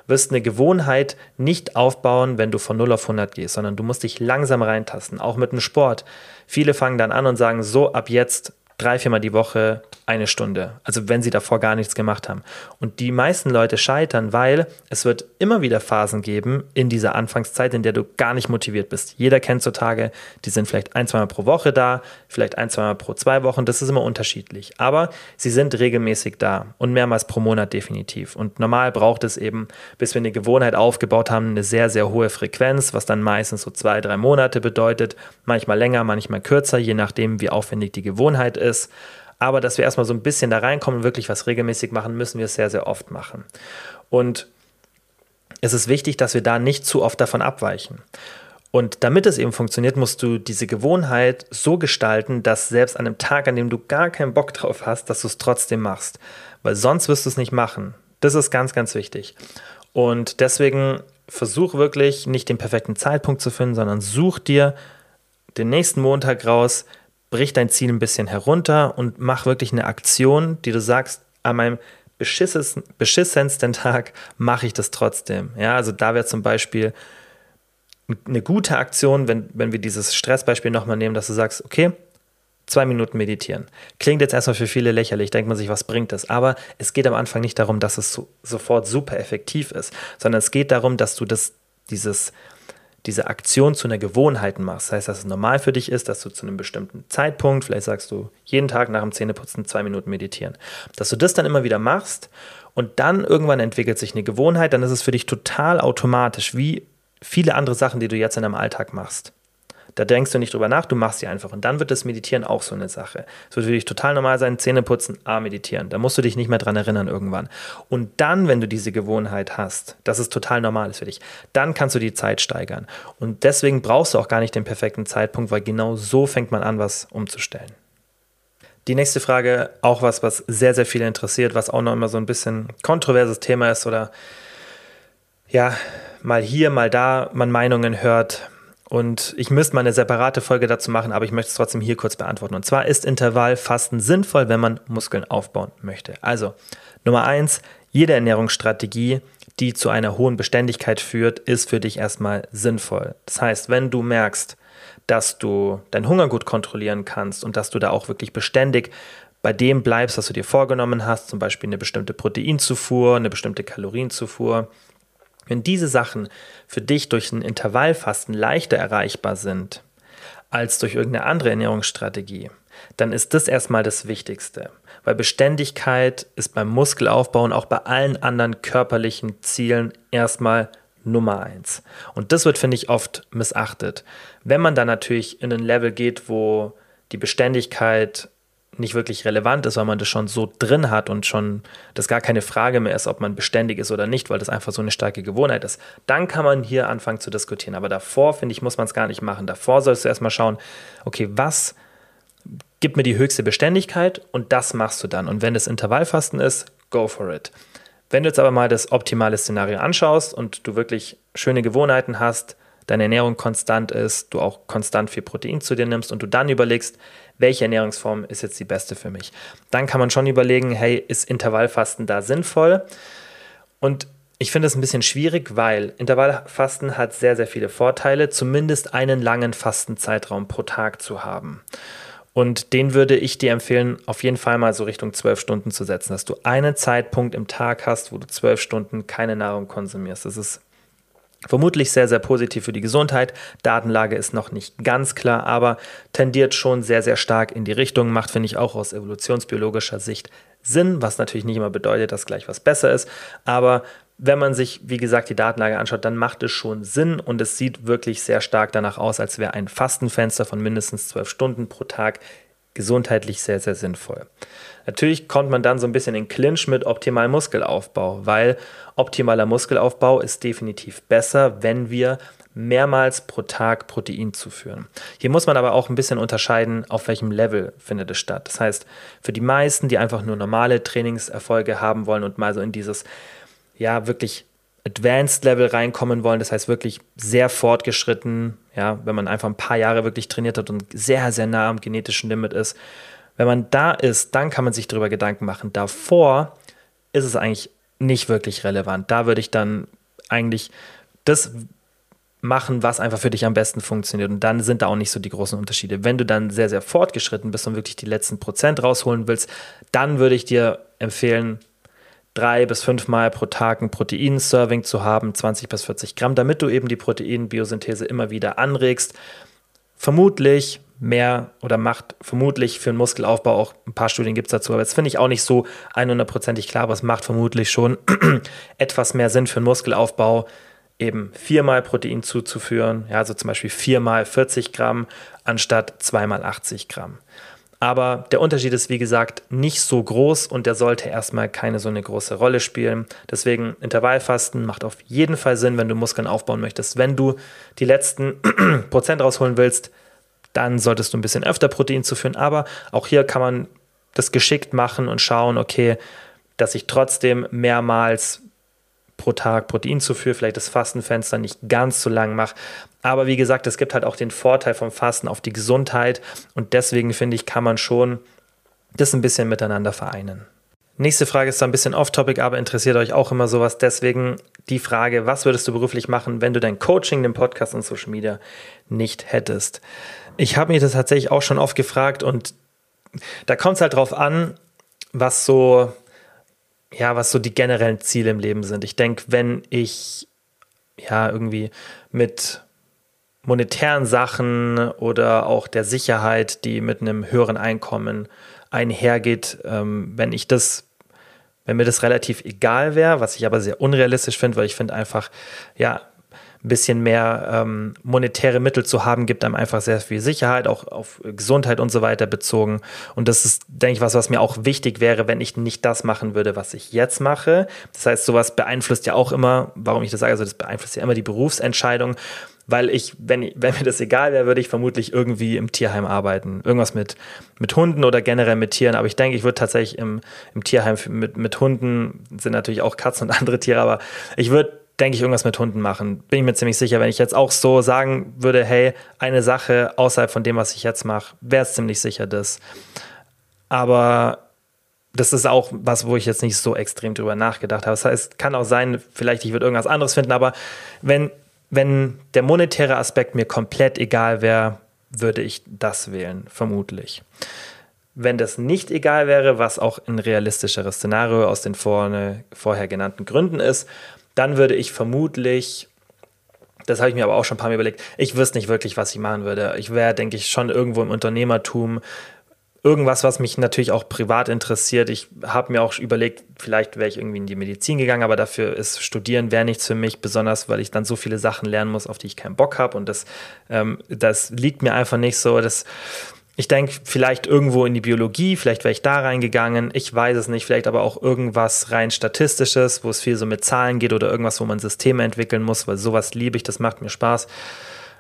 wirst eine Gewohnheit nicht aufbauen, wenn du von 0 auf 100 gehst, sondern du musst dich langsam reintasten, auch mit dem Sport. Viele fangen dann an und sagen, so ab jetzt drei, viermal die Woche eine Stunde. Also wenn sie davor gar nichts gemacht haben. Und die meisten Leute scheitern, weil es wird immer wieder Phasen geben in dieser Anfangszeit, in der du gar nicht motiviert bist. Jeder kennt so Tage, die sind vielleicht ein, zweimal pro Woche da, vielleicht ein, zweimal pro zwei Wochen. Das ist immer unterschiedlich. Aber sie sind regelmäßig da und mehrmals pro Monat definitiv. Und normal braucht es eben, bis wir eine Gewohnheit aufgebaut haben, eine sehr, sehr hohe Frequenz, was dann meistens so zwei, drei Monate bedeutet. Manchmal länger, manchmal kürzer, je nachdem, wie aufwendig die Gewohnheit ist. Aber dass wir erstmal so ein bisschen da reinkommen und wirklich was regelmäßig machen, müssen wir es sehr, sehr oft machen. Und es ist wichtig, dass wir da nicht zu oft davon abweichen. Und damit es eben funktioniert, musst du diese Gewohnheit so gestalten, dass selbst an einem Tag, an dem du gar keinen Bock drauf hast, dass du es trotzdem machst. Weil sonst wirst du es nicht machen. Das ist ganz, ganz wichtig. Und deswegen versuch wirklich nicht den perfekten Zeitpunkt zu finden, sondern such dir den nächsten Montag raus, brich dein Ziel ein bisschen herunter und mach wirklich eine Aktion, die du sagst, an meinem beschissensten Tag mache ich das trotzdem. Ja, also da wäre zum Beispiel eine gute Aktion, wenn, wenn wir dieses Stressbeispiel nochmal nehmen, dass du sagst, okay, zwei Minuten meditieren. Klingt jetzt erstmal für viele lächerlich, denkt man sich, was bringt das? Aber es geht am Anfang nicht darum, dass es so, sofort super effektiv ist, sondern es geht darum, dass du das, dieses, diese Aktion zu einer Gewohnheit machst. Das heißt, dass es normal für dich ist, dass du zu einem bestimmten Zeitpunkt, vielleicht sagst du jeden Tag nach dem Zähneputzen zwei Minuten meditieren, dass du das dann immer wieder machst und dann irgendwann entwickelt sich eine Gewohnheit, dann ist es für dich total automatisch, wie viele andere Sachen, die du jetzt in deinem Alltag machst. Da denkst du nicht drüber nach, du machst sie einfach. Und dann wird das Meditieren auch so eine Sache. Es wird für dich total normal sein, Zähne putzen, A, meditieren. Da musst du dich nicht mehr dran erinnern irgendwann. Und dann, wenn du diese Gewohnheit hast, dass es total normal ist für dich, dann kannst du die Zeit steigern. Und deswegen brauchst du auch gar nicht den perfekten Zeitpunkt, weil genau so fängt man an, was umzustellen. Die nächste Frage, auch was, was sehr, sehr viele interessiert, was auch noch immer so ein bisschen kontroverses Thema ist oder ja, mal hier, mal da man Meinungen hört. Und ich müsste mal eine separate Folge dazu machen, aber ich möchte es trotzdem hier kurz beantworten. Und zwar ist Intervallfasten sinnvoll, wenn man Muskeln aufbauen möchte. Also, Nummer eins, jede Ernährungsstrategie, die zu einer hohen Beständigkeit führt, ist für dich erstmal sinnvoll. Das heißt, wenn du merkst, dass du deinen Hunger gut kontrollieren kannst und dass du da auch wirklich beständig bei dem bleibst, was du dir vorgenommen hast, zum Beispiel eine bestimmte Proteinzufuhr, eine bestimmte Kalorienzufuhr, wenn diese Sachen für dich durch ein Intervallfasten leichter erreichbar sind als durch irgendeine andere Ernährungsstrategie, dann ist das erstmal das Wichtigste. Weil Beständigkeit ist beim Muskelaufbau und auch bei allen anderen körperlichen Zielen erstmal Nummer eins. Und das wird, finde ich, oft missachtet. Wenn man dann natürlich in ein Level geht, wo die Beständigkeit nicht wirklich relevant ist, weil man das schon so drin hat und schon das gar keine Frage mehr ist, ob man beständig ist oder nicht, weil das einfach so eine starke Gewohnheit ist, dann kann man hier anfangen zu diskutieren. Aber davor, finde ich, muss man es gar nicht machen. Davor sollst du erstmal schauen, okay, was gibt mir die höchste Beständigkeit und das machst du dann. Und wenn das Intervallfasten ist, go for it. Wenn du jetzt aber mal das optimale Szenario anschaust und du wirklich schöne Gewohnheiten hast, deine Ernährung konstant ist, du auch konstant viel Protein zu dir nimmst und du dann überlegst, welche Ernährungsform ist jetzt die beste für mich. Dann kann man schon überlegen, hey, ist Intervallfasten da sinnvoll? Und ich finde es ein bisschen schwierig, weil Intervallfasten hat sehr, sehr viele Vorteile, zumindest einen langen Fastenzeitraum pro Tag zu haben. Und den würde ich dir empfehlen, auf jeden Fall mal so Richtung zwölf Stunden zu setzen, dass du einen Zeitpunkt im Tag hast, wo du zwölf Stunden keine Nahrung konsumierst. Das ist Vermutlich sehr, sehr positiv für die Gesundheit. Datenlage ist noch nicht ganz klar, aber tendiert schon sehr, sehr stark in die Richtung. Macht, finde ich, auch aus evolutionsbiologischer Sicht Sinn, was natürlich nicht immer bedeutet, dass gleich was besser ist. Aber wenn man sich, wie gesagt, die Datenlage anschaut, dann macht es schon Sinn und es sieht wirklich sehr stark danach aus, als wäre ein Fastenfenster von mindestens zwölf Stunden pro Tag gesundheitlich sehr, sehr sinnvoll. Natürlich kommt man dann so ein bisschen in Clinch mit optimalem Muskelaufbau, weil optimaler Muskelaufbau ist definitiv besser, wenn wir mehrmals pro Tag Protein zuführen. Hier muss man aber auch ein bisschen unterscheiden, auf welchem Level findet es statt. Das heißt, für die meisten, die einfach nur normale Trainingserfolge haben wollen und mal so in dieses, ja, wirklich Advanced Level reinkommen wollen, das heißt wirklich sehr fortgeschritten, ja, wenn man einfach ein paar Jahre wirklich trainiert hat und sehr, sehr nah am genetischen Limit ist, wenn man da ist, dann kann man sich darüber Gedanken machen. Davor ist es eigentlich nicht wirklich relevant. Da würde ich dann eigentlich das machen, was einfach für dich am besten funktioniert. Und dann sind da auch nicht so die großen Unterschiede. Wenn du dann sehr, sehr fortgeschritten bist und wirklich die letzten Prozent rausholen willst, dann würde ich dir empfehlen, drei bis fünfmal pro Tag ein Protein-Serving zu haben, 20 bis 40 Gramm, damit du eben die Proteinbiosynthese immer wieder anregst. Vermutlich mehr oder macht vermutlich für den Muskelaufbau auch ein paar Studien gibt es dazu, aber das finde ich auch nicht so 100%ig klar, aber es macht vermutlich schon *clears throat* etwas mehr Sinn für den Muskelaufbau, eben viermal Protein zuzuführen, ja, also zum Beispiel viermal 40 Gramm anstatt zweimal 80 Gramm. Aber der Unterschied ist, wie gesagt, nicht so groß und der sollte erstmal keine so eine große Rolle spielen. Deswegen Intervallfasten macht auf jeden Fall Sinn, wenn du Muskeln aufbauen möchtest. Wenn du die letzten *clears throat* Prozent rausholen willst, dann solltest du ein bisschen öfter Protein zuführen. Aber auch hier kann man das geschickt machen und schauen, okay, dass ich trotzdem mehrmals pro Tag Protein zuführe, vielleicht das Fastenfenster nicht ganz so lang mache. Aber wie gesagt, es gibt halt auch den Vorteil vom Fasten auf die Gesundheit und deswegen finde ich, kann man schon das ein bisschen miteinander vereinen. Nächste Frage ist da ein bisschen off-topic, aber interessiert euch auch immer sowas. Deswegen die Frage, was würdest du beruflich machen, wenn du dein Coaching, den Podcast und Social Media nicht hättest? Ich habe mich das tatsächlich auch schon oft gefragt und da kommt es halt drauf an, was so, ja, was so die generellen Ziele im Leben sind. Ich denke, wenn ich ja irgendwie mit monetären Sachen oder auch der Sicherheit, die mit einem höheren Einkommen einhergeht, ähm, wenn ich das wenn mir das relativ egal wäre, was ich aber sehr unrealistisch finde, weil ich finde einfach, ja, ein bisschen mehr ähm, monetäre Mittel zu haben, gibt einem einfach sehr viel Sicherheit, auch auf Gesundheit und so weiter bezogen. Und das ist, denke ich, was, was mir auch wichtig wäre, wenn ich nicht das machen würde, was ich jetzt mache. Das heißt, sowas beeinflusst ja auch immer, warum ich das sage, also das beeinflusst ja immer die Berufsentscheidung weil ich, wenn, wenn mir das egal wäre, würde ich vermutlich irgendwie im Tierheim arbeiten. Irgendwas mit, mit Hunden oder generell mit Tieren. Aber ich denke, ich würde tatsächlich im, im Tierheim mit, mit Hunden, sind natürlich auch Katzen und *laughs* andere Tiere, aber ich würde, denke ich, irgendwas mit Hunden machen. Bin ich mir ziemlich sicher. Wenn ich jetzt auch so sagen würde, hey, eine Sache außerhalb von dem, was ich jetzt mache, wäre es ziemlich sicher das. Aber das ist auch was, wo ich jetzt nicht so extrem drüber nachgedacht habe. Das heißt, kann auch sein, vielleicht ich würde irgendwas anderes finden, aber wenn wenn der monetäre Aspekt mir komplett egal wäre, würde ich das wählen, vermutlich. Wenn das nicht egal wäre, was auch ein realistischeres Szenario aus den vorne, vorher genannten Gründen ist, dann würde ich vermutlich, das habe ich mir aber auch schon ein paar Mal überlegt, ich wüsste nicht wirklich, was ich machen würde. Ich wäre, denke ich, schon irgendwo im Unternehmertum, irgendwas, was mich natürlich auch privat interessiert. Ich habe mir auch überlegt, vielleicht wäre ich irgendwie in die Medizin gegangen, aber dafür ist Studieren wäre nichts für mich, besonders weil ich dann so viele Sachen lernen muss, auf die ich keinen Bock habe. Und das, ähm, das liegt mir einfach nicht so. Das, ich denke, vielleicht irgendwo in die Biologie, vielleicht wäre ich da reingegangen, ich weiß es nicht, vielleicht aber auch irgendwas rein Statistisches, wo es viel so mit Zahlen geht oder irgendwas, wo man Systeme entwickeln muss, weil sowas liebe ich, das macht mir Spaß.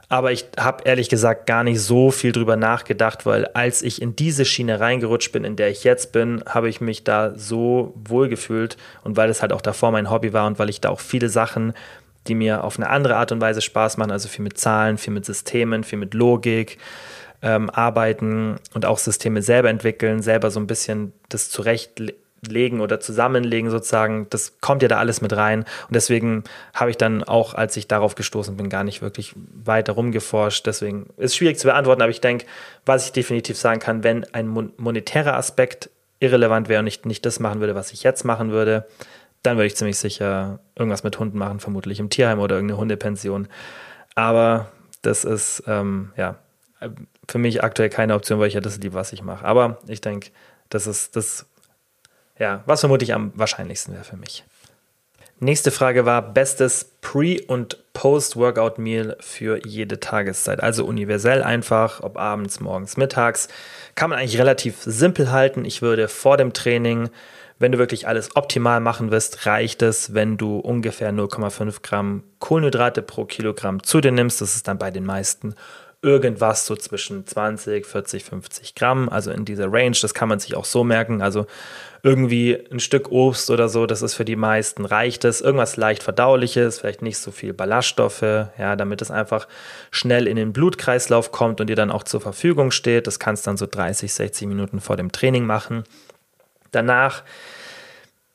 Aber ich habe ehrlich gesagt gar nicht so viel drüber nachgedacht, weil als ich in diese Schiene reingerutscht bin, in der ich jetzt bin, habe ich mich da so wohl gefühlt und weil es halt auch davor mein Hobby war und weil ich da auch viele Sachen, die mir auf eine andere Art und Weise Spaß machen, also viel mit Zahlen, viel mit Systemen, viel mit Logik, ähm, arbeiten und auch Systeme selber entwickeln, selber so ein bisschen das zurechtlegen legen oder zusammenlegen sozusagen, das kommt ja da alles mit rein. Und deswegen habe ich dann auch, als ich darauf gestoßen bin, gar nicht wirklich weiter rumgeforscht. Deswegen ist es schwierig zu beantworten, aber ich denke, was ich definitiv sagen kann, wenn ein monetärer Aspekt irrelevant wäre und ich nicht das machen würde, was ich jetzt machen würde, dann würde ich ziemlich sicher irgendwas mit Hunden machen, vermutlich im Tierheim oder irgendeine Hundepension. Aber das ist, ähm, ja, für mich aktuell keine Option, weil ich ja das liebe, was ich mache. Aber ich denke, das ist das ja, was vermutlich am wahrscheinlichsten wäre für mich. Nächste Frage war bestes Pre- und Post-Workout-Meal für jede Tageszeit. Also universell einfach, ob abends, morgens, mittags. Kann man eigentlich relativ simpel halten. Ich würde vor dem Training, wenn du wirklich alles optimal machen willst, reicht es, wenn du ungefähr 0,5 Gramm Kohlenhydrate pro Kilogramm zu dir nimmst. Das ist dann bei den meisten irgendwas so zwischen 20, 40, 50 Gramm, also in dieser Range. Das kann man sich auch so merken. Also irgendwie ein Stück Obst oder so, das ist für die meisten reicht es. Irgendwas leicht verdauliches, vielleicht nicht so viel Ballaststoffe, ja, damit es einfach schnell in den Blutkreislauf kommt und dir dann auch zur Verfügung steht. Das kannst dann so 30, 60 Minuten vor dem Training machen. Danach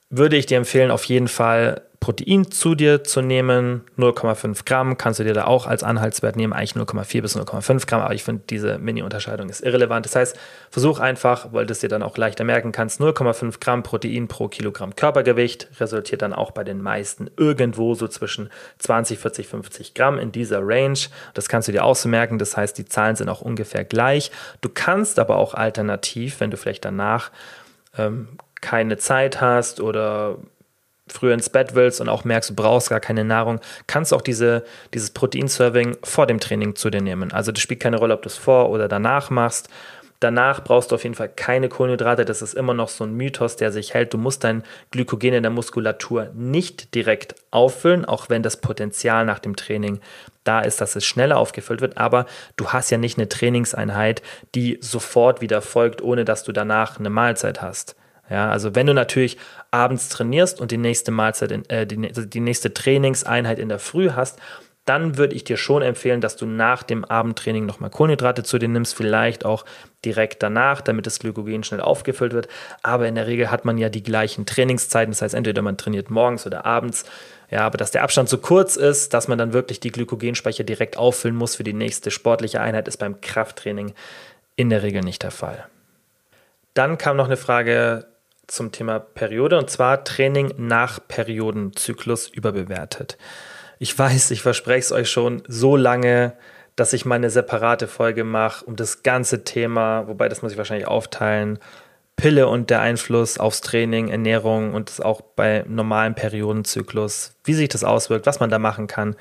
würde ich dir empfehlen, auf jeden Fall Protein zu dir zu nehmen. 0,5 Gramm kannst du dir da auch als Anhaltswert nehmen, eigentlich 0,4 bis 0,5 Gramm, aber ich finde, diese Mini-Unterscheidung ist irrelevant. Das heißt, versuch einfach, weil du es dir dann auch leichter merken kannst, 0,5 Gramm Protein pro Kilogramm Körpergewicht resultiert dann auch bei den meisten irgendwo so zwischen 20, 40, 50 Gramm in dieser Range. Das kannst du dir auch so merken, das heißt, die Zahlen sind auch ungefähr gleich. Du kannst aber auch alternativ, wenn du vielleicht danach ähm, keine Zeit hast oder früher ins Bett willst und auch merkst, du brauchst gar keine Nahrung, kannst auch diese, dieses Proteinserving vor dem Training zu dir nehmen. Also das spielt keine Rolle, ob du es vor oder danach machst. Danach brauchst du auf jeden Fall keine Kohlenhydrate. Das ist immer noch so ein Mythos, der sich hält. Du musst dein Glykogen in der Muskulatur nicht direkt auffüllen, auch wenn das Potenzial nach dem Training da ist, dass es schneller aufgefüllt wird. Aber du hast ja nicht eine Trainingseinheit, die sofort wieder folgt, ohne dass du danach eine Mahlzeit hast. Ja, also wenn du natürlich abends trainierst und die nächste Mahlzeit, in, äh, die, also die nächste Trainingseinheit in der Früh hast, dann würde ich dir schon empfehlen, dass du nach dem Abendtraining nochmal Kohlenhydrate zu dir nimmst, vielleicht auch direkt danach, damit das Glykogen schnell aufgefüllt wird. Aber in der Regel hat man ja die gleichen Trainingszeiten, das heißt entweder man trainiert morgens oder abends. Ja, aber dass der Abstand so kurz ist, dass man dann wirklich die Glykogenspeicher direkt auffüllen muss für die nächste sportliche Einheit, ist beim Krafttraining in der Regel nicht der Fall. Dann kam noch eine Frage zum Thema Periode und zwar Training nach Periodenzyklus überbewertet. Ich weiß, ich verspreche es euch schon so lange, dass ich meine separate Folge mache um das ganze Thema, wobei das muss ich wahrscheinlich aufteilen, Pille und der Einfluss aufs Training, Ernährung und das auch bei normalen Periodenzyklus, wie sich das auswirkt, was man da machen kann.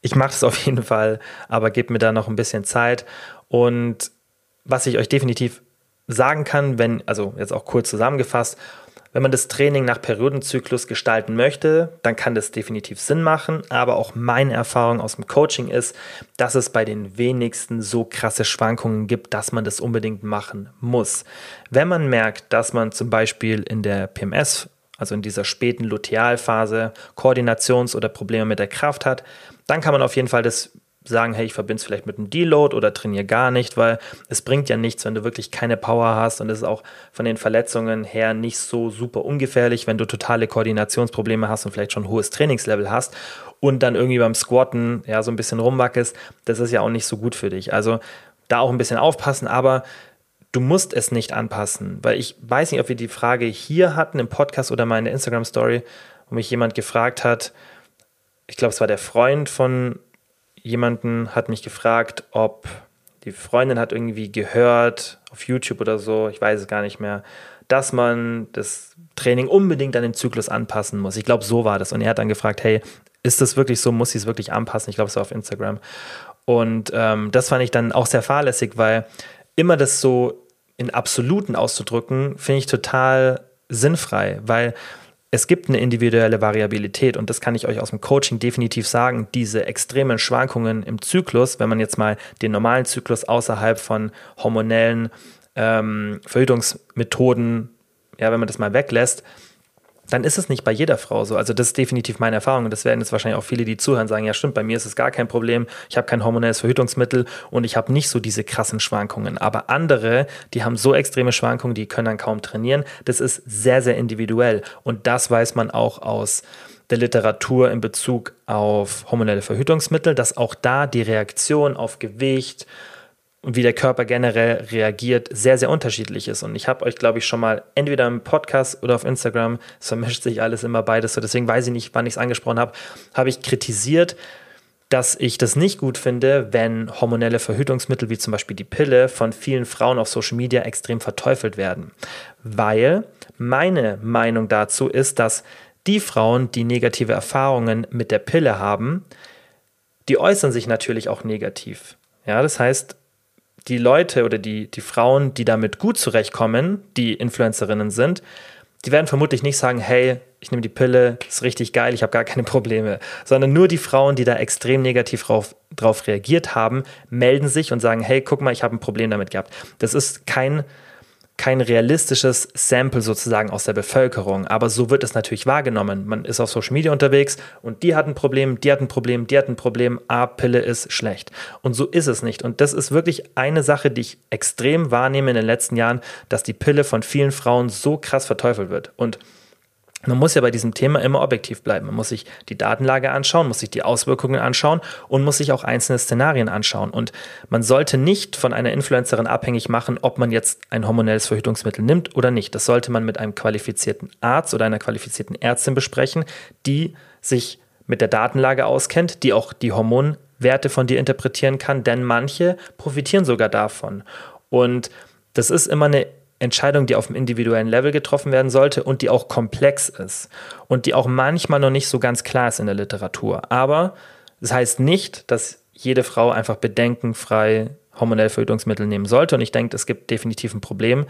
Ich mache es *laughs* auf jeden Fall, aber gebt mir da noch ein bisschen Zeit. Und was ich euch definitiv sagen kann, wenn, also jetzt auch kurz zusammengefasst, wenn man das Training nach Periodenzyklus gestalten möchte, dann kann das definitiv Sinn machen. Aber auch meine Erfahrung aus dem Coaching ist, dass es bei den wenigsten so krasse Schwankungen gibt, dass man das unbedingt machen muss. Wenn man merkt, dass man zum Beispiel in der PMS, also in dieser späten Lutealphase, Koordinations- oder Probleme mit der Kraft hat, dann kann man auf jeden Fall das sagen, hey, ich verbinde es vielleicht mit einem Deload oder trainiere gar nicht, weil es bringt ja nichts, wenn du wirklich keine Power hast und es ist auch von den Verletzungen her nicht so super ungefährlich, wenn du totale Koordinationsprobleme hast und vielleicht schon ein hohes Trainingslevel hast und dann irgendwie beim Squatten ja so ein bisschen rumwackelst, das ist ja auch nicht so gut für dich. Also da auch ein bisschen aufpassen, aber du musst es nicht anpassen, weil ich weiß nicht, ob wir die Frage hier hatten im Podcast oder mal in der Instagram Story, wo mich jemand gefragt hat, ich glaube, es war der Freund von jemanden hat mich gefragt, ob die Freundin hat irgendwie gehört auf YouTube oder so, ich weiß es gar nicht mehr, dass man das Training unbedingt an den Zyklus anpassen muss. Ich glaube, so war das. Und er hat dann gefragt, hey, ist das wirklich so? Muss ich es wirklich anpassen? Ich glaube, es war auf Instagram. Und ähm, das fand ich dann auch sehr fahrlässig, weil immer das so in Absoluten auszudrücken, finde ich total sinnfrei, weil es gibt eine individuelle Variabilität und das kann ich euch aus dem Coaching definitiv sagen. Diese extremen Schwankungen im Zyklus, wenn man jetzt mal den normalen Zyklus außerhalb von hormonellen ähm, Verhütungsmethoden, ja, wenn man das mal weglässt, dann ist es nicht bei jeder Frau so. Also das ist definitiv meine Erfahrung und das werden jetzt wahrscheinlich auch viele, die zuhören, sagen, ja stimmt, bei mir ist es gar kein Problem, ich habe kein hormonelles Verhütungsmittel und ich habe nicht so diese krassen Schwankungen. Aber andere, die haben so extreme Schwankungen, die können dann kaum trainieren. Das ist sehr, sehr individuell und das weiß man auch aus der Literatur in Bezug auf hormonelle Verhütungsmittel, dass auch da die Reaktion auf Gewicht, und wie der Körper generell reagiert, sehr, sehr unterschiedlich ist. Und ich habe euch, glaube ich, schon mal entweder im Podcast oder auf Instagram, es vermischt sich alles immer beides, so deswegen weiß ich nicht, wann ich es angesprochen habe, habe ich kritisiert, dass ich das nicht gut finde, wenn hormonelle Verhütungsmittel wie zum Beispiel die Pille von vielen Frauen auf Social Media extrem verteufelt werden. Weil meine Meinung dazu ist, dass die Frauen, die negative Erfahrungen mit der Pille haben, die äußern sich natürlich auch negativ. Ja, das heißt, die Leute oder die, die Frauen, die damit gut zurechtkommen, die Influencerinnen sind, die werden vermutlich nicht sagen, hey, ich nehme die Pille, ist richtig geil, ich habe gar keine Probleme, sondern nur die Frauen, die da extrem negativ drauf, drauf reagiert haben, melden sich und sagen, hey, guck mal, ich habe ein Problem damit gehabt. Das ist kein kein realistisches Sample sozusagen aus der Bevölkerung. Aber so wird es natürlich wahrgenommen. Man ist auf Social Media unterwegs und die hat ein Problem, die hat ein Problem, die hat ein Problem, A, Pille ist schlecht. Und so ist es nicht. Und das ist wirklich eine Sache, die ich extrem wahrnehme in den letzten Jahren, dass die Pille von vielen Frauen so krass verteufelt wird. Und man muss ja bei diesem Thema immer objektiv bleiben. Man muss sich die Datenlage anschauen, muss sich die Auswirkungen anschauen und muss sich auch einzelne Szenarien anschauen. Und man sollte nicht von einer Influencerin abhängig machen, ob man jetzt ein hormonelles Verhütungsmittel nimmt oder nicht. Das sollte man mit einem qualifizierten Arzt oder einer qualifizierten Ärztin besprechen, die sich mit der Datenlage auskennt, die auch die Hormonwerte von dir interpretieren kann, denn manche profitieren sogar davon. Und das ist immer eine Entscheidung, die auf dem individuellen Level getroffen werden sollte und die auch komplex ist und die auch manchmal noch nicht so ganz klar ist in der Literatur. Aber das heißt nicht, dass jede Frau einfach bedenkenfrei hormonelle Verhütungsmittel nehmen sollte. Und ich denke, es gibt definitiv ein Problem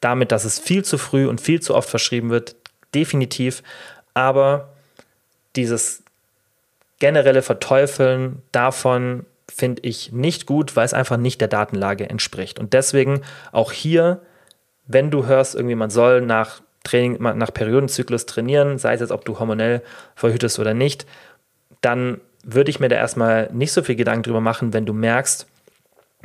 damit, dass es viel zu früh und viel zu oft verschrieben wird. Definitiv. Aber dieses generelle Verteufeln davon finde ich nicht gut, weil es einfach nicht der Datenlage entspricht. Und deswegen auch hier wenn du hörst, irgendwie man soll nach Training, nach Periodenzyklus trainieren, sei es jetzt, ob du hormonell verhütest oder nicht, dann würde ich mir da erstmal nicht so viel Gedanken drüber machen, wenn du merkst,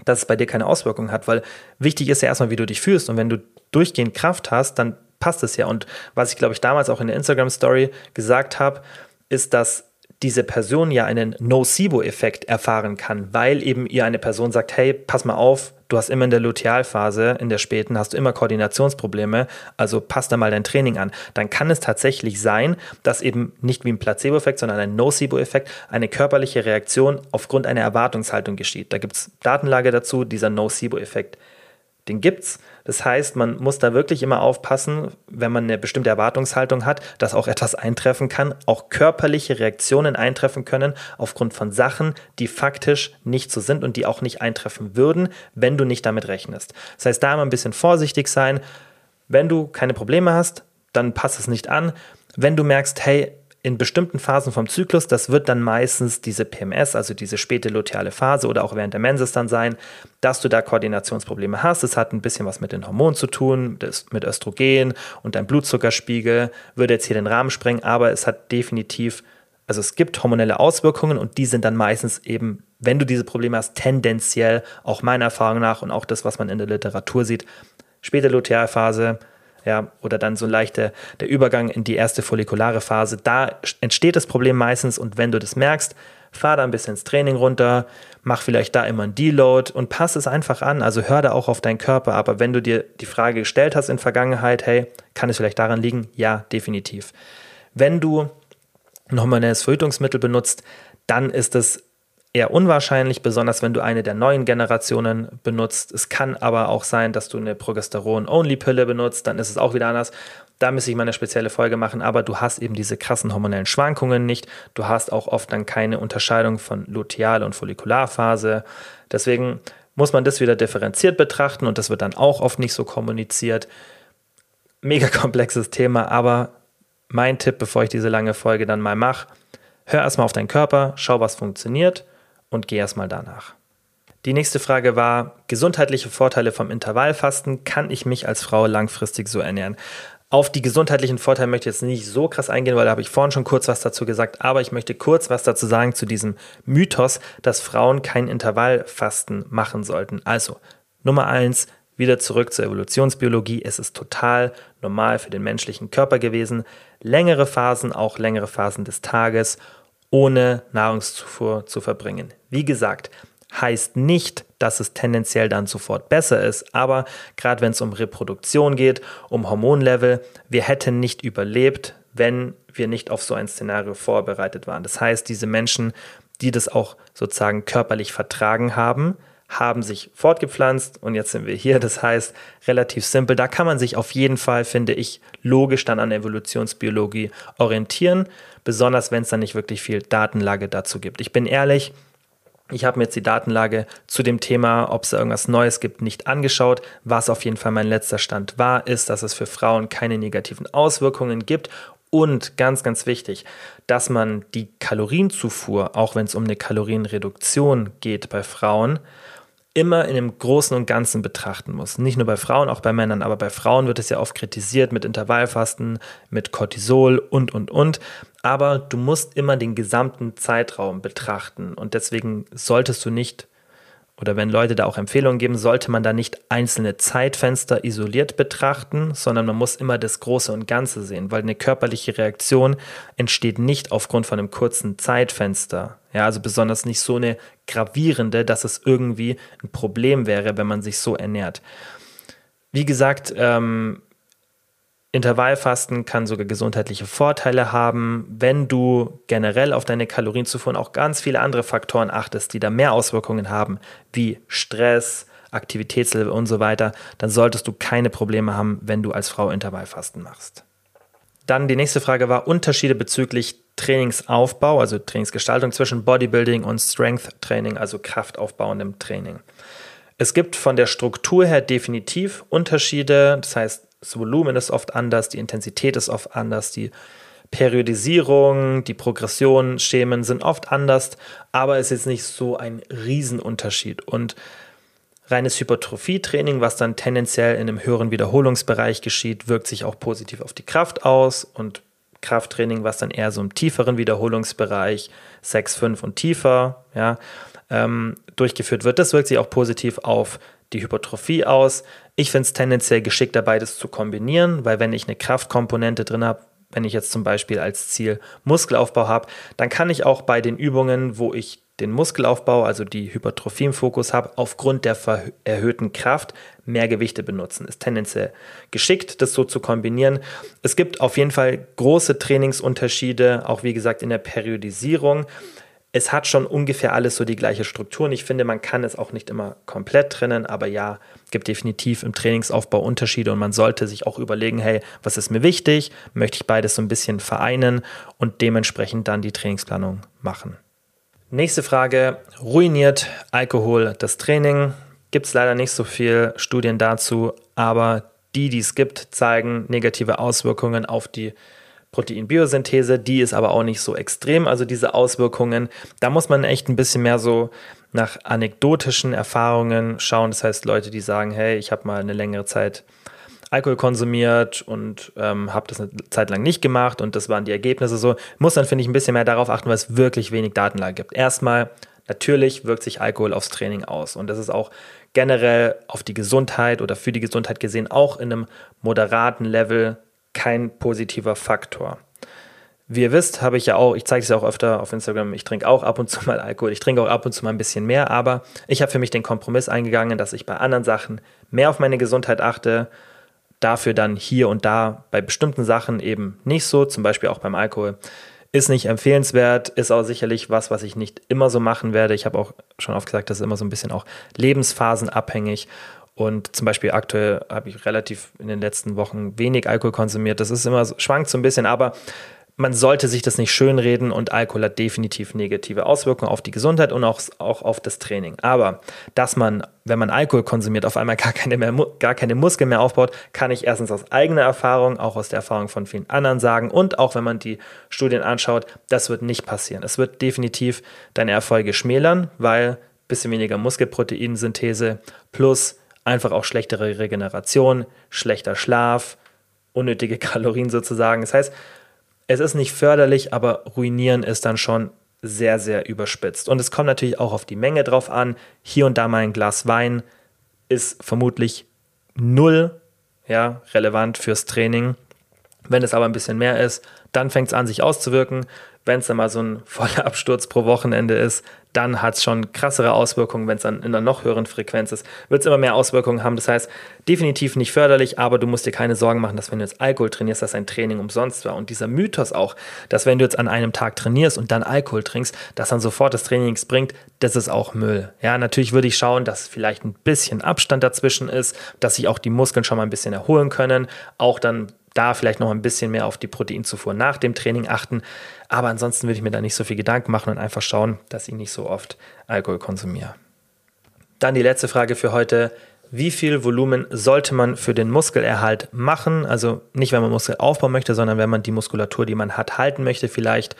dass es bei dir keine Auswirkungen hat, weil wichtig ist ja erstmal, wie du dich fühlst und wenn du durchgehend Kraft hast, dann passt es ja. Und was ich, glaube ich, damals auch in der Instagram-Story gesagt habe, ist, dass diese Person ja einen Nocebo-Effekt erfahren kann, weil eben ihr eine Person sagt, hey, pass mal auf, du hast immer in der Lutealphase, in der späten, hast du immer Koordinationsprobleme, also passt da mal dein Training an. Dann kann es tatsächlich sein, dass eben nicht wie ein Placebo-Effekt, sondern ein Nocebo-Effekt eine körperliche Reaktion aufgrund einer Erwartungshaltung geschieht. Da gibt es Datenlage dazu, dieser Nocebo-Effekt den gibt's. Das heißt, man muss da wirklich immer aufpassen, wenn man eine bestimmte Erwartungshaltung hat, dass auch etwas eintreffen kann, auch körperliche Reaktionen eintreffen können aufgrund von Sachen, die faktisch nicht so sind und die auch nicht eintreffen würden, wenn du nicht damit rechnest. Das heißt, da immer ein bisschen vorsichtig sein. Wenn du keine Probleme hast, dann passt es nicht an. Wenn du merkst, hey, in bestimmten Phasen vom Zyklus, das wird dann meistens diese PMS, also diese späte luteale Phase oder auch während der Menses dann sein, dass du da Koordinationsprobleme hast. Es hat ein bisschen was mit den Hormonen zu tun, mit Östrogen und dein Blutzuckerspiegel würde jetzt hier den Rahmen sprengen, aber es hat definitiv, also es gibt hormonelle Auswirkungen und die sind dann meistens eben, wenn du diese Probleme hast, tendenziell auch meiner Erfahrung nach und auch das, was man in der Literatur sieht, späte Lutealphase, ja, oder dann so leicht der, der Übergang in die erste follikulare Phase. Da entsteht das Problem meistens und wenn du das merkst, fahr da ein bisschen ins Training runter, mach vielleicht da immer ein Deload und pass es einfach an. Also hör da auch auf deinen Körper. Aber wenn du dir die Frage gestellt hast in Vergangenheit, hey, kann es vielleicht daran liegen? Ja, definitiv. Wenn du nochmal ein Verhütungsmittel benutzt, dann ist es eher unwahrscheinlich, besonders wenn du eine der neuen Generationen benutzt. Es kann aber auch sein, dass du eine Progesteron-Only-Pille benutzt, dann ist es auch wieder anders. Da müsste ich mal eine spezielle Folge machen, aber du hast eben diese krassen hormonellen Schwankungen nicht. Du hast auch oft dann keine Unterscheidung von Luteal- und Follikularphase. Deswegen muss man das wieder differenziert betrachten und das wird dann auch oft nicht so kommuniziert. Mega komplexes Thema, aber mein Tipp, bevor ich diese lange Folge dann mal mache, hör erstmal auf deinen Körper, schau, was funktioniert und geh erstmal danach. Die nächste Frage war, gesundheitliche Vorteile vom Intervallfasten, kann ich mich als Frau langfristig so ernähren? Auf die gesundheitlichen Vorteile möchte ich jetzt nicht so krass eingehen, weil da habe ich vorhin schon kurz was dazu gesagt, aber ich möchte kurz was dazu sagen zu diesem Mythos, dass Frauen kein Intervallfasten machen sollten. Also, Nummer eins, wieder zurück zur Evolutionsbiologie. Es ist total normal für den menschlichen Körper gewesen, längere Phasen, auch längere Phasen des Tages ohne Nahrungszufuhr zu verbringen. Wie gesagt, heißt nicht, dass es tendenziell dann sofort besser ist, aber gerade wenn es um Reproduktion geht, um Hormonlevel, wir hätten nicht überlebt, wenn wir nicht auf so ein Szenario vorbereitet waren. Das heißt, diese Menschen, die das auch sozusagen körperlich vertragen haben, haben sich fortgepflanzt und jetzt sind wir hier. Das heißt, relativ simpel. Da kann man sich auf jeden Fall, finde ich, logisch dann an Evolutionsbiologie orientieren besonders wenn es dann nicht wirklich viel Datenlage dazu gibt. Ich bin ehrlich, ich habe mir jetzt die Datenlage zu dem Thema, ob es da irgendwas Neues gibt, nicht angeschaut. Was auf jeden Fall mein letzter Stand war, ist, dass es für Frauen keine negativen Auswirkungen gibt und ganz, ganz wichtig, dass man die Kalorienzufuhr, auch wenn es um eine Kalorienreduktion geht bei Frauen, immer in dem Großen und Ganzen betrachten muss. Nicht nur bei Frauen, auch bei Männern, aber bei Frauen wird es ja oft kritisiert mit Intervallfasten, mit Cortisol und, und, und. Aber du musst immer den gesamten Zeitraum betrachten und deswegen solltest du nicht oder wenn Leute da auch Empfehlungen geben, sollte man da nicht einzelne Zeitfenster isoliert betrachten, sondern man muss immer das Große und Ganze sehen, weil eine körperliche Reaktion entsteht nicht aufgrund von einem kurzen Zeitfenster. Ja, also besonders nicht so eine gravierende, dass es irgendwie ein Problem wäre, wenn man sich so ernährt. Wie gesagt, ähm, Intervallfasten kann sogar gesundheitliche Vorteile haben, wenn du generell auf deine Kalorienzufuhr und auch ganz viele andere Faktoren achtest, die da mehr Auswirkungen haben, wie Stress, Aktivitätslevel und so weiter, dann solltest du keine Probleme haben, wenn du als Frau Intervallfasten machst. Dann die nächste Frage war Unterschiede bezüglich Trainingsaufbau, also Trainingsgestaltung zwischen Bodybuilding und Strength Training, also kraftaufbauendem Training. Es gibt von der Struktur her definitiv Unterschiede, das heißt, das Volumen ist oft anders, die Intensität ist oft anders, die Periodisierung, die Progression, Schemen sind oft anders, aber es ist nicht so ein Riesenunterschied. Und Reines Hypertrophie-Training, was dann tendenziell in einem höheren Wiederholungsbereich geschieht, wirkt sich auch positiv auf die Kraft aus und Krafttraining, was dann eher so im tieferen Wiederholungsbereich 6, 5 und tiefer ja, ähm, durchgeführt wird, das wirkt sich auch positiv auf die Hypertrophie aus. Ich finde es tendenziell geschickter, beides zu kombinieren, weil wenn ich eine Kraftkomponente drin habe, wenn ich jetzt zum Beispiel als Ziel Muskelaufbau habe, dann kann ich auch bei den Übungen, wo ich den Muskelaufbau, also die Hypertrophie im Fokus habe, aufgrund der erhöhten Kraft mehr Gewichte benutzen. Ist tendenziell geschickt, das so zu kombinieren. Es gibt auf jeden Fall große Trainingsunterschiede, auch wie gesagt in der Periodisierung es hat schon ungefähr alles so die gleiche Struktur und ich finde, man kann es auch nicht immer komplett trennen, aber ja, gibt definitiv im Trainingsaufbau Unterschiede und man sollte sich auch überlegen, hey, was ist mir wichtig? Möchte ich beides so ein bisschen vereinen und dementsprechend dann die Trainingsplanung machen. Nächste Frage, ruiniert Alkohol das Training? Gibt es leider nicht so viele Studien dazu, aber die, die es gibt, zeigen negative Auswirkungen auf die Proteinbiosynthese, die ist aber auch nicht so extrem, also diese Auswirkungen, da muss man echt ein bisschen mehr so nach anekdotischen Erfahrungen schauen. Das heißt, Leute, die sagen, hey, ich habe mal eine längere Zeit Alkohol konsumiert und ähm, habe das eine Zeit lang nicht gemacht und das waren die Ergebnisse so. Muss dann, finde ich, ein bisschen mehr darauf achten, weil es wirklich wenig Datenlage gibt. Erstmal, natürlich wirkt sich Alkohol aufs Training aus und das ist auch generell auf die Gesundheit oder für die Gesundheit gesehen auch in einem moderaten Level kein positiver Faktor. Wie ihr wisst, habe ich ja auch, ich zeige es ja auch öfter auf Instagram, ich trinke auch ab und zu mal Alkohol, ich trinke auch ab und zu mal ein bisschen mehr, aber ich habe für mich den Kompromiss eingegangen, dass ich bei anderen Sachen mehr auf meine Gesundheit achte, dafür dann hier und da bei bestimmten Sachen eben nicht so, zum Beispiel auch beim Alkohol. Ist nicht empfehlenswert, ist auch sicherlich was, was ich nicht immer so machen werde. Ich habe auch schon oft gesagt, das ist immer so ein bisschen auch lebensphasenabhängig. Und zum Beispiel aktuell habe ich relativ in den letzten Wochen wenig Alkohol konsumiert. Das ist immer, schwankt so ein bisschen, aber man sollte sich das nicht schönreden und Alkohol hat definitiv negative Auswirkungen auf die Gesundheit und auch, auch auf das Training. Aber dass man, wenn man Alkohol konsumiert, auf einmal gar keine, mehr, gar keine Muskeln mehr aufbaut, kann ich erstens aus eigener Erfahrung, auch aus der Erfahrung von vielen anderen sagen und auch wenn man die Studien anschaut, das wird nicht passieren. Es wird definitiv deine Erfolge schmälern, weil bisschen weniger Muskelproteinsynthese plus einfach auch schlechtere Regeneration, schlechter Schlaf, unnötige *laughs* Kalorien sozusagen. Das heißt, es ist nicht förderlich, aber ruinieren ist dann schon sehr, sehr überspitzt. Und es kommt natürlich auch auf die Menge drauf an. Hier und da mal ein Glas Wein ist vermutlich null ja, relevant fürs Training. Wenn es aber ein bisschen mehr ist, dann fängt es an, sich auszuwirken. Wenn es dann mal so ein voller *laughs* Absturz pro Wochenende ist, dann hat es schon krassere Auswirkungen. Wenn es dann in einer noch höheren Frequenz ist, wird es immer mehr Auswirkungen haben. Das heißt, definitiv nicht förderlich, aber du musst dir keine Sorgen machen, dass wenn du jetzt Alkohol trainierst, dass ein Training umsonst war. Und dieser Mythos auch, dass wenn du jetzt an einem Tag trainierst und dann Alkohol trinkst, dass dann sofort das Training nichts bringt, das ist auch Müll. Ja, natürlich würde ich schauen, dass vielleicht ein bisschen Abstand dazwischen ist, dass sich auch die Muskeln schon mal ein bisschen erholen können. Auch dann da vielleicht noch ein bisschen mehr auf die Proteinzufuhr nach dem Training achten. Aber ansonsten würde ich mir da nicht so viel Gedanken machen und einfach schauen, dass ich nicht so oft Alkohol konsumiere. Dann die letzte Frage für heute. Wie viel Volumen sollte man für den Muskelerhalt machen? Also nicht, wenn man Muskel aufbauen möchte, sondern wenn man die Muskulatur, die man hat, halten möchte, vielleicht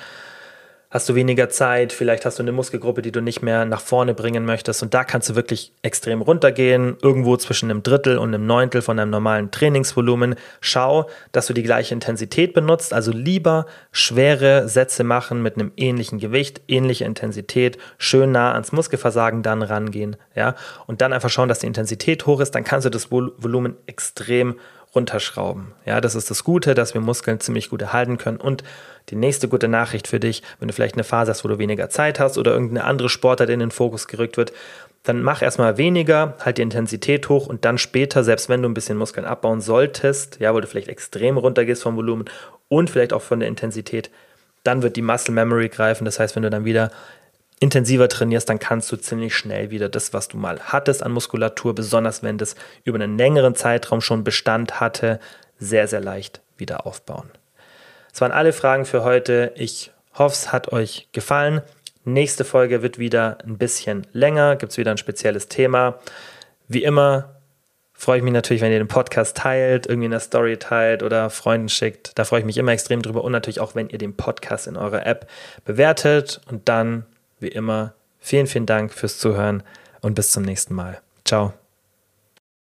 hast du weniger Zeit, vielleicht hast du eine Muskelgruppe, die du nicht mehr nach vorne bringen möchtest. Und da kannst du wirklich extrem runtergehen, irgendwo zwischen einem Drittel und einem Neuntel von deinem normalen Trainingsvolumen. Schau, dass du die gleiche Intensität benutzt, also lieber schwere Sätze machen mit einem ähnlichen Gewicht, ähnliche Intensität, schön nah ans Muskelversagen dann rangehen, ja, und dann einfach schauen, dass die Intensität hoch ist, dann kannst du das Volumen extrem runterschrauben. Ja, das ist das Gute, dass wir Muskeln ziemlich gut erhalten können. Und die nächste gute Nachricht für dich, wenn du vielleicht eine Phase hast, wo du weniger Zeit hast oder irgendeine andere Sportart in den Fokus gerückt wird, dann mach erstmal weniger, halt die Intensität hoch und dann später, selbst wenn du ein bisschen Muskeln abbauen solltest, ja, wo du vielleicht extrem runtergehst vom Volumen und vielleicht auch von der Intensität, dann wird die Muscle Memory greifen. Das heißt, wenn du dann wieder intensiver trainierst, dann kannst du ziemlich schnell wieder das, was du mal hattest an Muskulatur, besonders wenn das über einen längeren Zeitraum schon Bestand hatte, sehr, sehr leicht wieder aufbauen. Das waren alle Fragen für heute. Ich hoffe, es hat euch gefallen. Nächste Folge wird wieder ein bisschen länger, gibt es wieder ein spezielles Thema. Wie immer freue ich mich natürlich, wenn ihr den Podcast teilt, irgendwie in der Story teilt oder Freunden schickt. Da freue ich mich immer extrem drüber und natürlich auch, wenn ihr den Podcast in eurer App bewertet und dann wie immer, vielen, vielen Dank fürs Zuhören und bis zum nächsten Mal. Ciao.